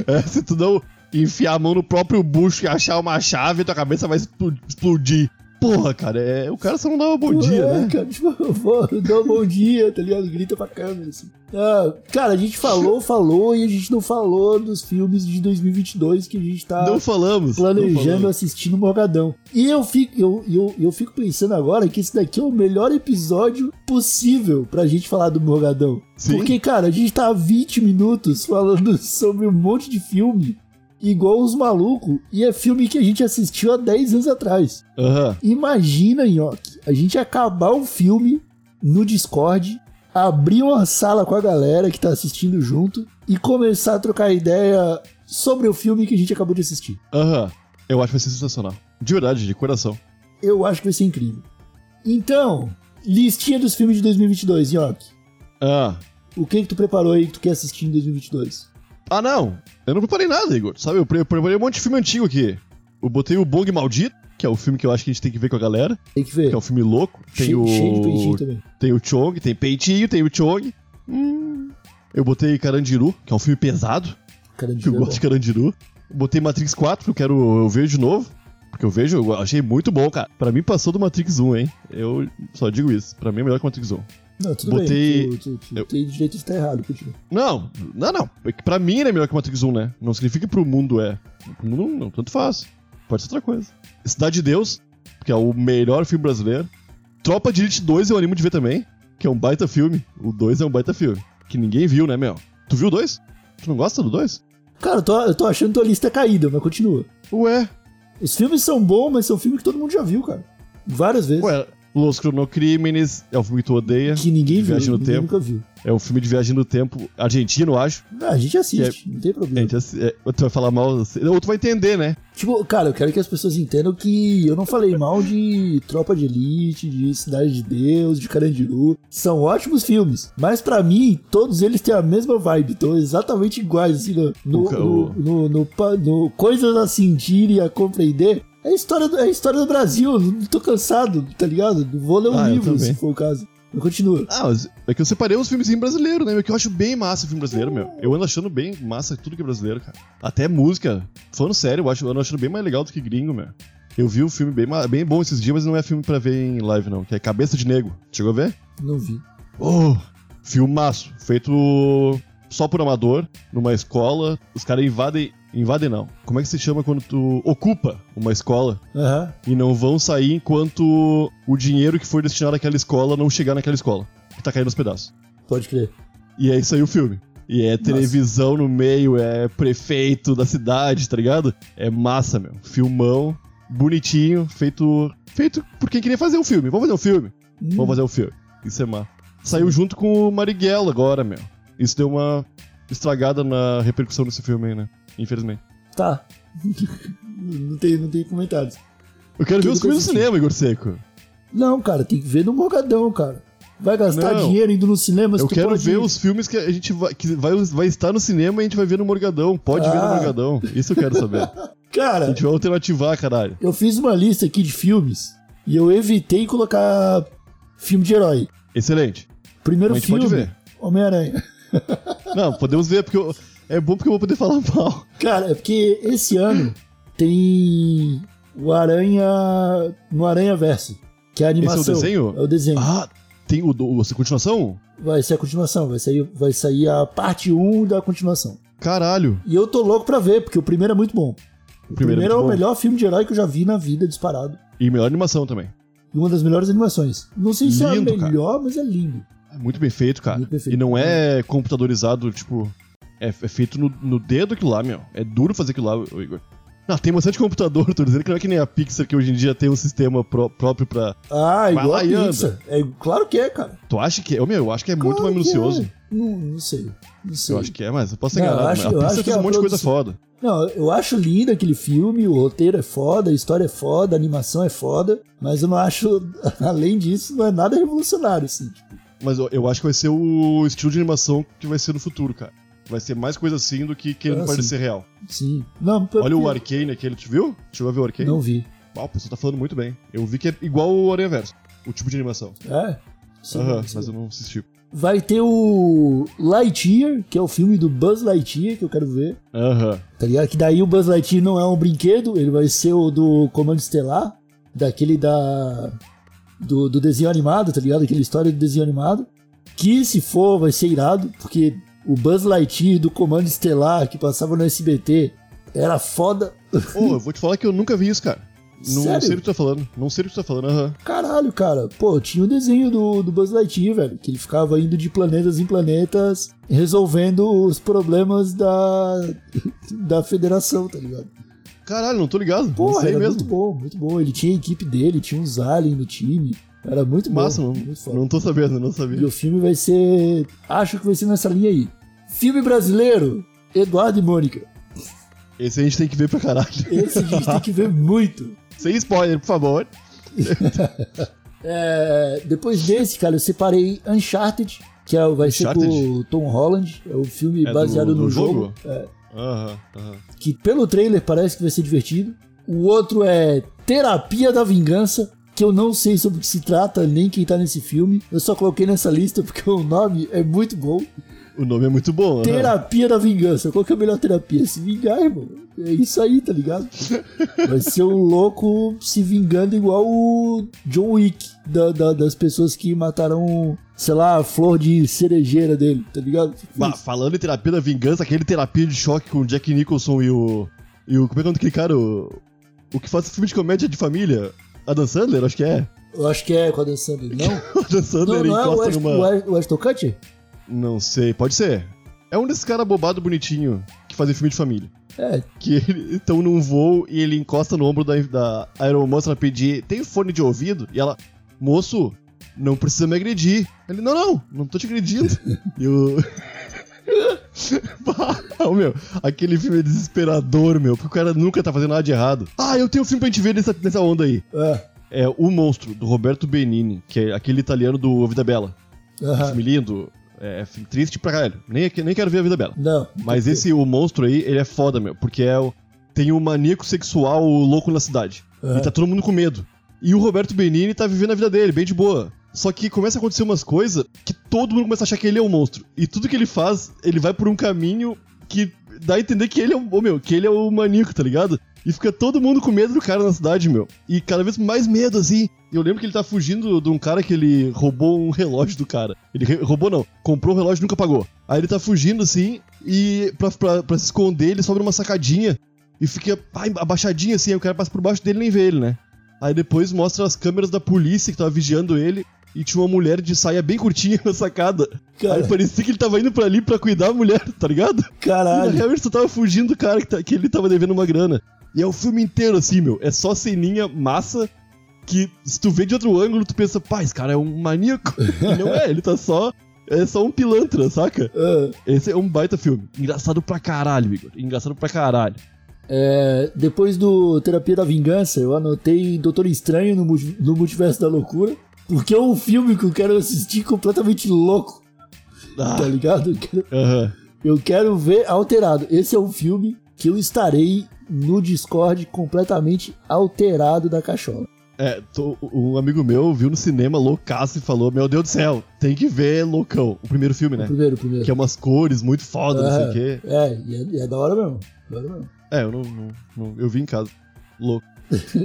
Speaker 2: É, se tu não enfiar a mão no próprio bucho e achar uma chave, tua cabeça vai explo- explodir. Porra, cara, é, o cara só não dava bom dia,
Speaker 1: é,
Speaker 2: né?
Speaker 1: Cara, tipo, dou um bom dia, tá ligado? Grita pra câmera, assim. Ah, cara, a gente falou, falou e a gente não falou dos filmes de 2022 que a gente tá
Speaker 2: Não falamos. não
Speaker 1: planejando
Speaker 2: falamos.
Speaker 1: assistir no Morgadão. E eu fico, eu, eu, eu fico pensando agora que esse daqui é o melhor episódio possível pra gente falar do Morgadão.
Speaker 2: Sim.
Speaker 1: Porque, cara, a gente tá há 20 minutos falando sobre um monte de filme igual os malucos, e é filme que a gente assistiu há 10 anos atrás.
Speaker 2: Aham.
Speaker 1: Imagina, Nhoque, a gente acabar o filme no Discord, abrir uma sala com a galera que tá assistindo junto e começar a trocar ideia sobre o filme que a gente acabou de assistir.
Speaker 2: Aham. Eu acho que vai ser sensacional. De verdade, de coração.
Speaker 1: Eu acho que vai ser incrível. Então, listinha dos filmes de 2022, Nhoque.
Speaker 2: Ah.
Speaker 1: O que que tu preparou aí que tu quer assistir em 2022?
Speaker 2: Ah, não. Eu não preparei nada, Igor. Sabe, eu pre- preparei um monte de filme antigo aqui. Eu botei o Bong Maldito, que é o filme que eu acho que a gente tem que ver com a galera,
Speaker 1: Tem que ver.
Speaker 2: que é um filme louco. Tem
Speaker 1: cheio,
Speaker 2: o.
Speaker 1: cheio de peitinho também.
Speaker 2: Tem o Chong, tem Peitinho, tem o Chong. Hum. Eu botei Carandiru, que é um filme pesado,
Speaker 1: Cara de
Speaker 2: que eu
Speaker 1: filme
Speaker 2: gosto de. Carandiru. Botei Matrix 4, que eu quero eu vejo de novo. Porque eu vejo, eu achei muito bom, cara. Pra mim passou do Matrix 1, hein? Eu só digo isso. Pra mim é melhor que o Matrix 1.
Speaker 1: Não, tudo
Speaker 2: botei-
Speaker 1: bem. Tu, tu, tu
Speaker 2: eu-
Speaker 1: tem direito de estar errado, continua.
Speaker 2: Não, não, não. É que pra mim ele é melhor que o Matrix 1, né? Não significa que pro mundo é. Pro mundo não, tanto faz. Pode ser outra coisa. Cidade de Deus, que é o melhor filme brasileiro. Tropa de Elite 2 eu animo de ver também, que é um baita filme. O 2 é um baita filme. Que ninguém viu, né, meu? Tu viu o 2? Tu não gosta do 2?
Speaker 1: Cara, eu tô, eu tô achando tua lista caída, mas continua.
Speaker 2: Ué,
Speaker 1: Os filmes são bons, mas são filmes que todo mundo já viu, cara. Várias vezes.
Speaker 2: ué. Los Cronocrímenes é um filme que tu odeia.
Speaker 1: que ninguém viu,
Speaker 2: Viagem no
Speaker 1: ninguém
Speaker 2: Tempo.
Speaker 1: nunca viu.
Speaker 2: É um filme de viagem no tempo argentino, acho.
Speaker 1: Ah, a gente assiste, não tem
Speaker 2: A
Speaker 1: problema.
Speaker 2: gente, é, tu vai falar mal, ou tu vai entender, né?
Speaker 1: Tipo, cara, eu quero que as pessoas entendam que eu não falei mal de Tropa de Elite, de Cidade de Deus, de Carandiru. São ótimos filmes. Mas pra mim, todos eles têm a mesma vibe. Estão exatamente iguais, assim, no, no, no, no coisas a sentir e a compreender. É a história do, é a história do Brasil. Não tô cansado, tá ligado? Vou ler um
Speaker 2: Ah, eu
Speaker 1: livro, se for o caso. Mas continua.
Speaker 2: Ah, mas é que eu separei uns filmezinhos brasileiros, né? meu, Que eu acho bem massa o filme brasileiro, meu. Eu ando achando bem massa tudo que é brasileiro, cara. Até música. Falando sério, eu, acho, eu ando achando bem mais legal do que gringo, meu. Eu vi o filme bem, bem bom esses dias, mas não é filme pra ver em live, não. Que é Cabeça de Nego. Chegou a ver?
Speaker 1: Não vi.
Speaker 2: Oh, filmaço. Feito só por amador, numa escola. Os caras invadem. Invadem não. Como é que se chama quando tu ocupa uma escola
Speaker 1: Aham.
Speaker 2: e não vão sair enquanto o dinheiro que for destinado àquela escola não chegar naquela escola? Que tá caindo aos pedaços.
Speaker 1: Pode crer.
Speaker 2: E é isso aí o filme. E é televisão no meio, é prefeito da cidade, tá ligado? É massa, meu. Filmão, bonitinho, feito. Feito por quem queria fazer um filme. Vamos fazer um filme?
Speaker 1: Hum.
Speaker 2: Vamos fazer um filme. Isso é massa. Saiu junto com o Marighella agora, meu. Isso deu uma estragada na repercussão desse filme aí, né? Infelizmente.
Speaker 1: Tá. não, tem, não tem comentários.
Speaker 2: Eu quero ver os filmes no cinema, Igor Seco.
Speaker 1: Não, cara, tem que ver no Morgadão, cara. Vai gastar
Speaker 2: Não.
Speaker 1: dinheiro indo no cinema se
Speaker 2: Eu
Speaker 1: tu
Speaker 2: quero
Speaker 1: pode
Speaker 2: ver
Speaker 1: ir.
Speaker 2: os filmes que a gente vai, que vai, vai estar no cinema e a gente vai ver no Morgadão. Pode ver no
Speaker 1: Ah.
Speaker 2: Morgadão. Isso eu quero saber. A
Speaker 1: Cara,
Speaker 2: gente vai alternativar, caralho.
Speaker 1: eu fiz uma lista aqui de filmes e eu evitei colocar filme de herói.
Speaker 2: Excelente.
Speaker 1: Primeiro
Speaker 2: A gente
Speaker 1: filme. Homem-Aranha.
Speaker 2: Não, podemos ver, porque eu- é bom porque eu vou poder falar mal.
Speaker 1: Cara, é porque esse ano tem o Aranha no Aranha Verso, que é a animação.
Speaker 2: Esse é o desenho?
Speaker 1: É o desenho.
Speaker 2: Ah, tem o, o, a continuação?
Speaker 1: Vai ser a continuação, vai sair, vai sair a parte 1 da continuação.
Speaker 2: Caralho.
Speaker 1: E eu tô louco pra ver, porque o primeiro é muito bom. O primeiro,
Speaker 2: muito
Speaker 1: é o
Speaker 2: bom.
Speaker 1: melhor filme de herói que eu já vi na vida, disparado.
Speaker 2: E melhor animação também.
Speaker 1: E uma das melhores animações. Não sei se
Speaker 2: Lindo,
Speaker 1: é a
Speaker 2: cara.
Speaker 1: melhor, mas é lindo.
Speaker 2: É muito bem feito, cara.
Speaker 1: Muito bem feito.
Speaker 2: E não é computadorizado, tipo. É, é feito no, no dedo aquilo lá, meu. É duro fazer aquilo lá, Igor. Não, tem bastante computador, tô dizendo que não é que nem a Pixar, que hoje em dia tem um sistema pró- próprio pra.
Speaker 1: Ah, igual
Speaker 2: lá
Speaker 1: a. Pixar. É, claro que é, cara.
Speaker 2: Tu acha que é? Ô, meu, eu acho que é muito
Speaker 1: Claro
Speaker 2: mais
Speaker 1: que
Speaker 2: minucioso.
Speaker 1: é. Não, não sei. Não sei.
Speaker 2: Eu acho que é, mas eu posso
Speaker 1: Não, eu acho- eu
Speaker 2: a Pixar fez um monte de coisa foda.
Speaker 1: Não, eu acho lindo aquele filme, o roteiro é foda, a história é foda, a animação é foda, mas eu não acho, além disso, não é nada revolucionário, assim. tipo.
Speaker 2: Mas eu, eu acho que vai ser o estilo de animação que vai ser no futuro, cara. Vai ser mais coisa assim do que querendo
Speaker 1: Ah,
Speaker 2: parecer
Speaker 1: sim.
Speaker 2: real.
Speaker 1: Sim. Não,
Speaker 2: Olha o
Speaker 1: porque-
Speaker 2: Arcane aquele, tu viu? Chegou a ver o Arcane?
Speaker 1: Não vi.
Speaker 2: Ah, o pessoal tá falando muito bem. Eu vi que é igual o Verso, o tipo de animação.
Speaker 1: É? Sim,
Speaker 2: Aham,
Speaker 1: sim.
Speaker 2: mas eu não assisti.
Speaker 1: Vai ter o Lightyear, que é o filme do Buzz Lightyear, que eu quero ver.
Speaker 2: Aham.
Speaker 1: Tá ligado? Que daí o Buzz Lightyear não é um brinquedo, ele vai ser o do Comando Estelar, daquele da. Do, do desenho animado, tá ligado? Aquela história do desenho animado. Que se for, vai ser irado, porque o Buzz Lightyear do Comando Estelar, que passava no SBT, era foda.
Speaker 2: Ô, eu vou te falar que eu nunca vi isso, cara. Não
Speaker 1: Sério?
Speaker 2: sei o que tu tá falando. Não sei o que tu tá falando, aham.
Speaker 1: Caralho, cara. Pô, tinha o desenho do, do Buzz Lightyear, velho. Que ele ficava indo de planetas em planetas, resolvendo os problemas da, da federação, tá ligado?
Speaker 2: Caralho, não tô ligado.
Speaker 1: Pô,
Speaker 2: não sei mesmo.
Speaker 1: muito bom, muito bom. Ele tinha a equipe dele, tinha uns aliens no time. Era muito
Speaker 2: Massa,
Speaker 1: bom.
Speaker 2: não,
Speaker 1: muito foda.
Speaker 2: não tô sabendo, não
Speaker 1: E
Speaker 2: sabia.
Speaker 1: o filme vai ser. Acho que vai ser nessa linha aí. Filme brasileiro, Eduardo e Mônica.
Speaker 2: Esse a gente tem que ver pra caralho.
Speaker 1: Esse a gente tem que ver muito.
Speaker 2: Sem spoiler, por favor.
Speaker 1: É, depois desse, cara, eu separei Uncharted, que é, vai ser com
Speaker 2: Uncharted?
Speaker 1: o Tom Holland. É o filme
Speaker 2: É
Speaker 1: baseado
Speaker 2: do-
Speaker 1: no jogo.
Speaker 2: jogo?
Speaker 1: É,
Speaker 2: Aham, aham.
Speaker 1: que pelo trailer parece que vai ser divertido. O outro é Terapia da Vingança, que eu não sei sobre o que se trata, nem quem tá nesse filme. Eu só coloquei nessa lista porque o nome é muito bom.
Speaker 2: O nome é muito bom.
Speaker 1: Terapia da Vingança. Qual que é a melhor terapia? Se vingar, irmão. É isso aí, tá ligado? Vai ser um louco se vingando igual o John Wick da- da- das pessoas que mataram, sei lá, a flor de cerejeira dele, tá ligado?
Speaker 2: Bah, falando em terapia da vingança, aquele terapia de choque com o Jack Nicholson e o. E o. Como é que é o nome daquele cara? O, o que faz filme de comédia de família? Adam Sandler, acho que é.
Speaker 1: Eu acho que é com a Dan Sandler, não?
Speaker 2: O Adam Sandler
Speaker 1: Não, não é o
Speaker 2: encosta
Speaker 1: West,
Speaker 2: numa.
Speaker 1: o West- o?
Speaker 2: Não sei, pode ser. É um desses caras bobado bonitinho que fazem filme de família.
Speaker 1: É,
Speaker 2: Que estão num voo e ele encosta no ombro da, da aeromoça pra pedir: tem fone de ouvido? E ela, moço, não precisa me agredir. Ele, não, não, não tô te agredindo. e o. Ô, meu, aquele filme é desesperador, meu, porque o cara nunca tá fazendo nada de errado. Ah, eu tenho um filme pra gente ver nessa, nessa onda aí.
Speaker 1: é.
Speaker 2: É O Monstro, do Roberto Benini, que é aquele italiano do Vida Bela.
Speaker 1: aham.
Speaker 2: Filme lindo, é filme triste pra caralho. Nem, nem quero ver a Vida Bela.
Speaker 1: Não.
Speaker 2: Mas esse, o monstro aí, ele é foda, meu. Porque é o, tem um maníaco sexual louco na cidade. E tá todo mundo com medo. E o Roberto Benini tá vivendo a vida dele, bem de boa. Só que começa a acontecer umas coisas que todo mundo começa a achar que ele é o monstro. E tudo que ele faz, ele vai por um caminho que dá a entender que ele é o, meu, que ele é o maníaco, tá ligado? E fica todo mundo com medo do cara na cidade, meu. E cada vez mais medo, assim. Eu lembro que ele tá fugindo de um cara que ele roubou um relógio do cara. Ele roubou, não. Comprou o relógio e nunca pagou. Aí ele tá fugindo, assim, e pra, pra, pra se esconder, ele sobe numa sacadinha e fica ai, abaixadinho, assim. Aí o cara passa por baixo dele e nem vê ele, né? Aí depois mostra as câmeras da polícia que tava vigiando ele. E tinha uma mulher de saia bem curtinha na sacada.
Speaker 1: Cara.
Speaker 2: Aí parecia que ele tava indo pra ali pra cuidar da mulher, tá ligado? E na
Speaker 1: Caralho.
Speaker 2: real ele só tava fugindo do cara que, tá- que ele tava devendo uma grana. E é o filme inteiro assim, meu. É só ceninha massa que se tu vê de outro ângulo, tu pensa, pá, esse cara é um maníaco. E não é, ele tá só. É só um pilantra, saca?
Speaker 1: Ah,
Speaker 2: Esse é um baita filme. Engraçado pra caralho, Igor. Engraçado pra caralho.
Speaker 1: é, depois do Terapia da Vingança, eu anotei Doutor Estranho no, no Multiverso da Loucura. Porque é um filme que eu quero assistir completamente louco,
Speaker 2: Ah,
Speaker 1: tá ligado? Eu quero,
Speaker 2: aham.
Speaker 1: eu quero ver alterado. Esse é um filme que eu estarei no Discord completamente alterado da cachola.
Speaker 2: É, tô- um amigo meu viu no cinema loucaço e falou: Meu Deus do céu, tem que ver Loucão. O primeiro filme,
Speaker 1: O
Speaker 2: né?
Speaker 1: primeiro, o primeiro.
Speaker 2: Que é umas cores muito foda, não sei o
Speaker 1: É,
Speaker 2: quê.
Speaker 1: É, e é, é da hora mesmo. Da hora mesmo.
Speaker 2: É, eu não, não- não- Eu vi em casa. Louco.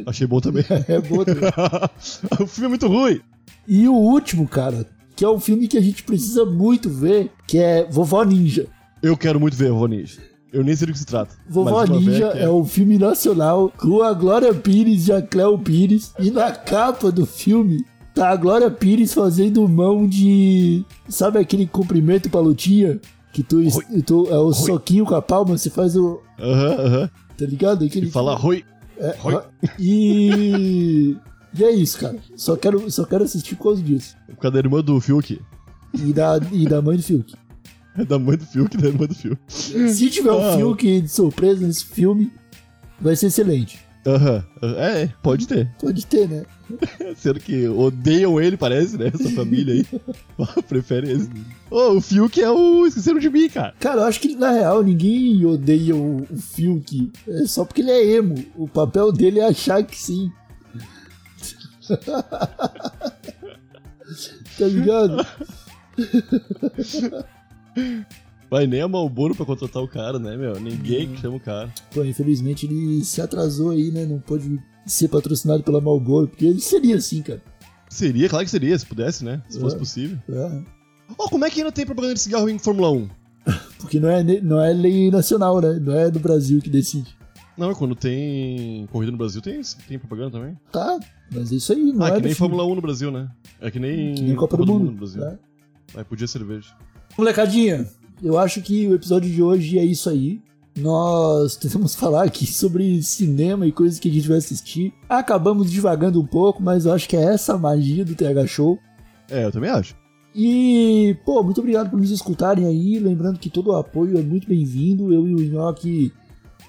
Speaker 2: Achei bom também.
Speaker 1: É bom também.
Speaker 2: o filme é muito ruim.
Speaker 1: E o último, cara, que é um filme que a gente precisa muito ver, que é Vovó Ninja.
Speaker 2: Eu quero muito ver Vovó Ninja. Eu nem sei do que se trata.
Speaker 1: Vovó Ninja
Speaker 2: véia que
Speaker 1: é um filme nacional com a Glória Pires e a Cleo Pires. E na capa do filme tá a Glória Pires fazendo mão de. Sabe aquele comprimento pra lutinha? Que tu, tu é o soquinho com a palma, você faz o.
Speaker 2: Aham, aham.
Speaker 1: Tá ligado? Aquele
Speaker 2: E fala Rui.
Speaker 1: É,
Speaker 2: Oi.
Speaker 1: e. E é isso, cara. Só quero, só quero assistir por causa disso.
Speaker 2: Por causa da irmã do Fiuk.
Speaker 1: E da, e da mãe do Fiuk.
Speaker 2: É da mãe do Fiuk da irmã do Fiuk.
Speaker 1: Se tiver um
Speaker 2: Ah.
Speaker 1: Fiuk de surpresa nesse filme, vai ser excelente.
Speaker 2: Aham. É, é, pode ter.
Speaker 1: Pode ter, né?
Speaker 2: Sendo que odeiam ele, parece, né? Essa família aí. Prefere esse. Ô, o Fiuk é o Esqueceram de Mim, cara.
Speaker 1: Cara, eu acho que na real ninguém odeia o, o Fiuk. É só porque ele é emo. O papel dele é achar que sim. tá ligado?
Speaker 2: Vai nem a Malboro pra contratar o cara, né, meu? Ninguém que chama o cara.
Speaker 1: Pô, infelizmente ele se atrasou aí, né? Não pôde ser patrocinado pela Marlboro, porque ele seria assim, cara.
Speaker 2: Seria, claro que seria, se pudesse, né? Se fosse
Speaker 1: É.
Speaker 2: possível.
Speaker 1: É.
Speaker 2: Ó, como é que ainda tem propaganda de cigarro em Fórmula 1?
Speaker 1: Porque não é, não é lei nacional, né? Não é do Brasil que decide.
Speaker 2: Não, quando tem corrida no Brasil, tem, tem propaganda também.
Speaker 1: Tá, mas é isso aí, não
Speaker 2: ah,
Speaker 1: é
Speaker 2: que
Speaker 1: do
Speaker 2: nem. Fórmula 1 no Brasil, né? É que nem,
Speaker 1: Que nem Copa do Mundo.
Speaker 2: no Brasil.
Speaker 1: né?
Speaker 2: Aí podia cerveja.
Speaker 1: Molecadinha, eu acho que o episódio de hoje é isso aí. Nós tentamos falar aqui sobre cinema e coisas que a gente vai assistir. Acabamos divagando um pouco, mas eu acho que é essa a magia do TH Show.
Speaker 2: É, eu também acho.
Speaker 1: E, pô, muito obrigado por nos escutarem aí. Lembrando que todo o apoio é muito bem-vindo. Eu e o Nhoque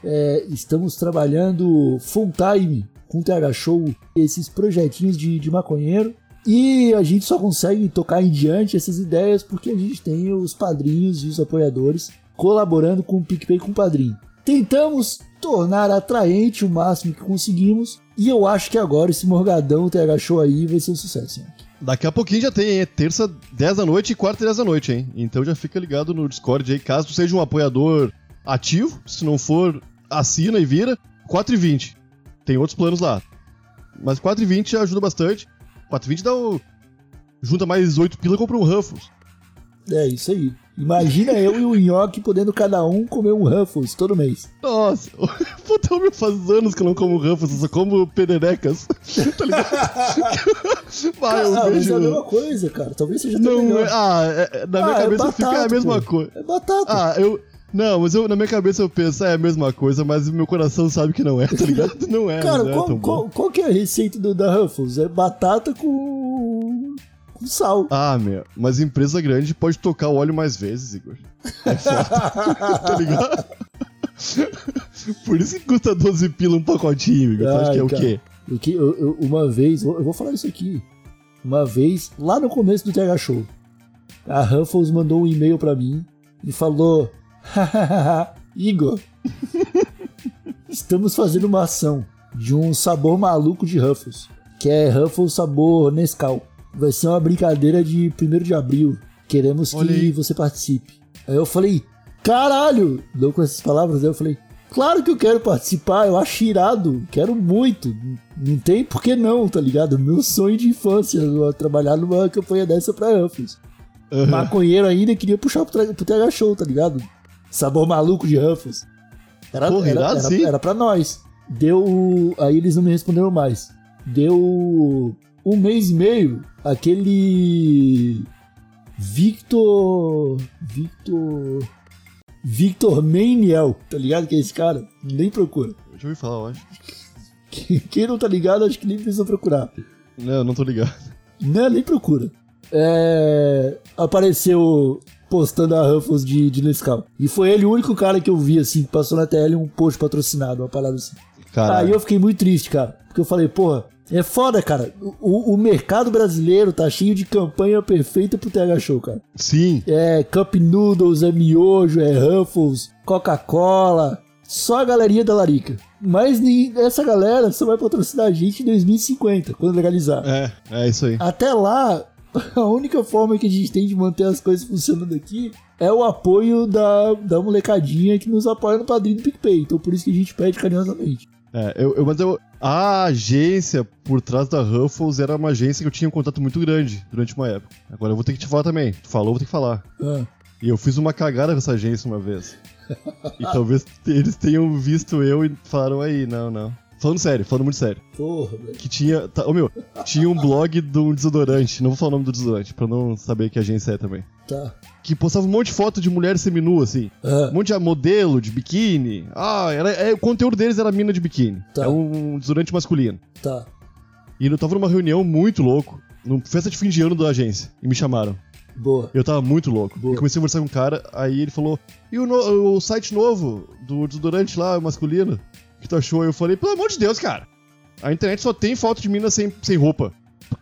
Speaker 1: é, estamos trabalhando full time com o TH Show, esses projetinhos de, de maconheiro. E a gente só consegue tocar em diante essas ideias porque a gente tem os padrinhos e os apoiadores colaborando com o PicPay e com o padrinho. Tentamos tornar atraente o máximo que conseguimos. E eu acho que agora esse Morgadão TH Show aí vai ser um sucesso. Nhoque.
Speaker 2: Daqui a pouquinho já tem, hein? Terça, 10 da noite e quarta, 10 da noite, hein? Então já fica ligado no Discord aí, caso seja um apoiador ativo. Se não for, assina e vira. 4,20. Tem outros planos lá. Mas 4,20 já ajuda bastante. 4,20 dá o... Junta mais 8 pila e compra um Ruffles.
Speaker 1: É isso aí. Imagina eu e o Nhoque podendo cada um comer um Ruffles todo mês.
Speaker 2: Nossa, puta, meu, faz anos que eu não como Ruffles, eu só como pererecas. tá ligado? Vai, eu
Speaker 1: ah,
Speaker 2: vejo...
Speaker 1: é a mesma coisa, cara. Talvez seja
Speaker 2: Não,
Speaker 1: melhor.
Speaker 2: é, ah, é- na minha
Speaker 1: Ah, é
Speaker 2: cabeça fica a
Speaker 1: batata,
Speaker 2: mesma coisa.
Speaker 1: É batata.
Speaker 2: Ah, eu. Não, mas eu, na minha cabeça eu penso, é a mesma coisa, mas meu coração sabe que não é, tá ligado? Não é,
Speaker 1: cara,
Speaker 2: não é
Speaker 1: qual,
Speaker 2: bom.
Speaker 1: qual, qual que é a receita do, da Ruffles? É batata com, com sal.
Speaker 2: Ah, meu, mas empresa grande pode tocar o óleo mais vezes, Igor. É foda, tá ligado? Por isso que custa 12 pila um pacotinho, Igor.
Speaker 1: Ai,
Speaker 2: que é o
Speaker 1: cara.
Speaker 2: quê?
Speaker 1: Eu que- eu- eu- uma vez, eu eu vou falar isso aqui. Uma vez, lá no começo do TH Show, a Ruffles mandou um e-mail pra mim e falou: Igor, estamos fazendo uma ação de um sabor maluco de Ruffles, que é Ruffles sabor Nescau. Vai ser uma brincadeira de 1 de abril. Queremos que
Speaker 2: aí.
Speaker 1: você participe. Aí eu falei: caralho! Não com essas palavras, aí eu falei: Claro que eu quero participar, eu acho irado, quero muito. Não tem por que não, tá ligado? Meu sonho de infância, trabalhar numa campanha dessa pra Ruffles.
Speaker 2: Aham.
Speaker 1: Maconheiro ainda queria puxar pro, pro TH Show, tá ligado? Sabor maluco de Ruffles. Era,
Speaker 2: Porra,
Speaker 1: era, era, era pra nós. Deu. Aí eles não me responderam mais. Deu um mês e meio, aquele. Victor. Victor. Victor Maniel, tá ligado? Que é esse cara? Nem procura.
Speaker 2: Eu já ouvi falar, eu acho.
Speaker 1: Quem não tá ligado, acho que nem precisa procurar.
Speaker 2: Não, não tô ligado.
Speaker 1: Não, nem procura. É, apareceu postando a Ruffles de, de Nescau. E foi ele o único cara que eu vi, assim, que passou na TL um post patrocinado, uma parada assim. Aí
Speaker 2: Caralho.
Speaker 1: eu fiquei muito triste, cara. Porque eu falei, porra, é foda, cara. O, o mercado brasileiro tá cheio de campanha perfeita pro TH Show, cara.
Speaker 2: Sim.
Speaker 1: É Cup Noodles, é Miojo, é Ruffles, Coca-Cola. Só a galerinha da Larica. Mas nem- essa galera só vai patrocinar a gente em 2050, quando legalizar.
Speaker 2: É, é isso aí.
Speaker 1: Até lá, a única forma que a gente tem de manter as coisas funcionando aqui é o apoio da, da molecadinha que nos apoia no padrinho do PicPay. Então por isso que a gente pede carinhosamente.
Speaker 2: É, eu, eu- mas eu, a agência por trás da Ruffles era uma agência que eu tinha um contato muito grande durante uma época. Agora eu vou ter que te falar também. Tu falou, eu vou ter que falar.
Speaker 1: Ah,
Speaker 2: E eu fiz uma cagada com essa agência uma vez. E talvez eles tenham visto eu e falaram aí, não, não. Falando sério, falando muito sério.
Speaker 1: Porra, velho.
Speaker 2: Que tinha. Tá, ô meu, tinha um blog de um desodorante. Não vou falar o nome do desodorante, pra não saber que agência é também.
Speaker 1: Tá.
Speaker 2: Que postava um monte de foto de mulher seminua, assim.
Speaker 1: Ah,
Speaker 2: Um monte de modelo, de biquíni. Ah, era, é, o conteúdo deles era mina de biquíni.
Speaker 1: Tá.
Speaker 2: É um desodorante masculino.
Speaker 1: tá.
Speaker 2: E eu tava numa reunião muito louco, numa festa de fim de ano da agência, e me chamaram.
Speaker 1: Boa.
Speaker 2: Eu tava muito louco.
Speaker 1: Boa.
Speaker 2: E comecei a conversar com um cara, aí ele falou: E o, no- o site novo do desodorante lá, masculino? Que tu achou? Eu falei: Pelo amor de Deus, cara. A internet só tem foto de mina sem, sem roupa.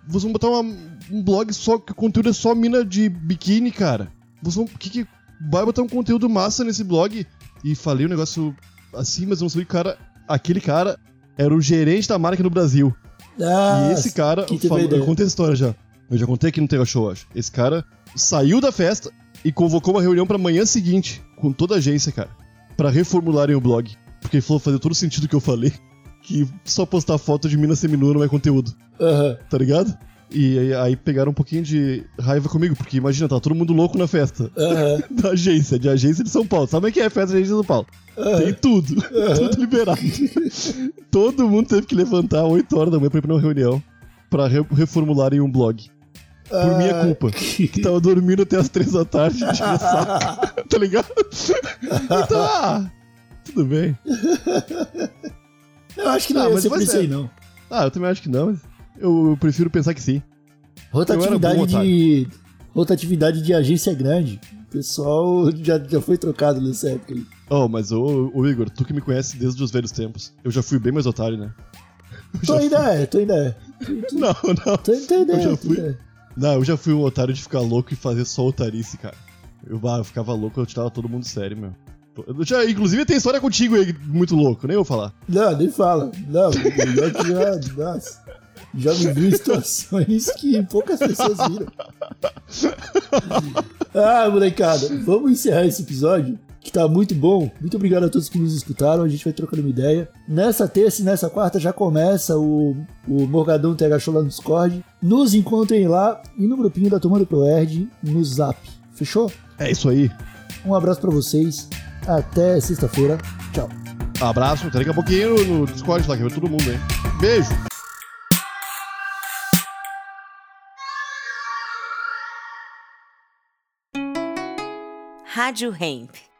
Speaker 2: Vocês vão botar uma- um blog só que o conteúdo é só mina de biquíni, cara. Vocês vão. Que, que vai botar um conteúdo massa nesse blog? E falei um negócio assim, mas eu não que o cara. Aquele cara era o gerente da marca no Brasil.
Speaker 1: Ah,
Speaker 2: E esse cara,
Speaker 1: que
Speaker 2: falou, eu contei a história já. Eu já contei aqui no Tega Show, acho. Esse cara saiu da festa e convocou uma reunião pra manhã seguinte, com toda a agência, cara, Pra reformularem o blog. Porque ele falou fazer todo o sentido que eu falei, que só postar foto de mina seminua não é conteúdo,
Speaker 1: Aham.
Speaker 2: tá ligado? E aí, aí pegaram um pouquinho de raiva comigo, porque imagina, tá todo mundo louco na festa
Speaker 1: Aham.
Speaker 2: da agência, de agência de São Paulo. Sabe o que é a festa da agência de São Paulo? Tem tudo, tudo liberado. Todo mundo teve que levantar 8 horas da manhã pra ir pra uma reunião pra re- reformularem um blog. Por minha
Speaker 1: Ah,
Speaker 2: culpa. Que tava dormindo até as 3 da tarde, tinha saco, tá ligado? Então, ah, tudo bem.
Speaker 1: Eu acho que não
Speaker 2: Ah, mas
Speaker 1: isso
Speaker 2: ser.
Speaker 1: aí, não.
Speaker 2: Ah, eu também acho que não, mas eu, eu prefiro pensar que sim.
Speaker 1: Rotatividade
Speaker 2: Eu bom,
Speaker 1: de. Rotatividade de agência é grande. O pessoal já, já foi trocado nessa época aí.
Speaker 2: Oh, mas ô, ô Igor, tu que me conhece desde os velhos tempos. Eu já fui bem mais otário, né?
Speaker 1: Tu ainda é, tu ainda é.
Speaker 2: Não, não.
Speaker 1: Tu ainda é.
Speaker 2: Eu já fui.
Speaker 1: é.
Speaker 2: Não, eu já fui um otário de ficar louco e fazer só otarice, cara. Eu, eu ficava louco, eu tirava todo mundo sério, meu. Eu já, inclusive tem história contigo aí, muito louco, nem vou falar.
Speaker 1: Não, nem fala. Não, já. Nossa. Já me vi em situações que poucas pessoas viram. Ah, molecada, vamos encerrar esse episódio, que tá muito bom. Muito obrigado a todos que nos escutaram. A gente vai trocando uma ideia. Nessa terça e nessa quarta já começa o, o Morgadão TH Show lá no Discord. Nos encontrem lá e no grupinho da Turma do ProErd no Zap. Fechou?
Speaker 2: É isso aí.
Speaker 1: Um abraço pra vocês. Até sexta-feira. Tchau.
Speaker 2: Abraço, até daqui a pouquinho no, Discord lá, que vai todo mundo aí. Beijo!
Speaker 3: Rádio Hemp.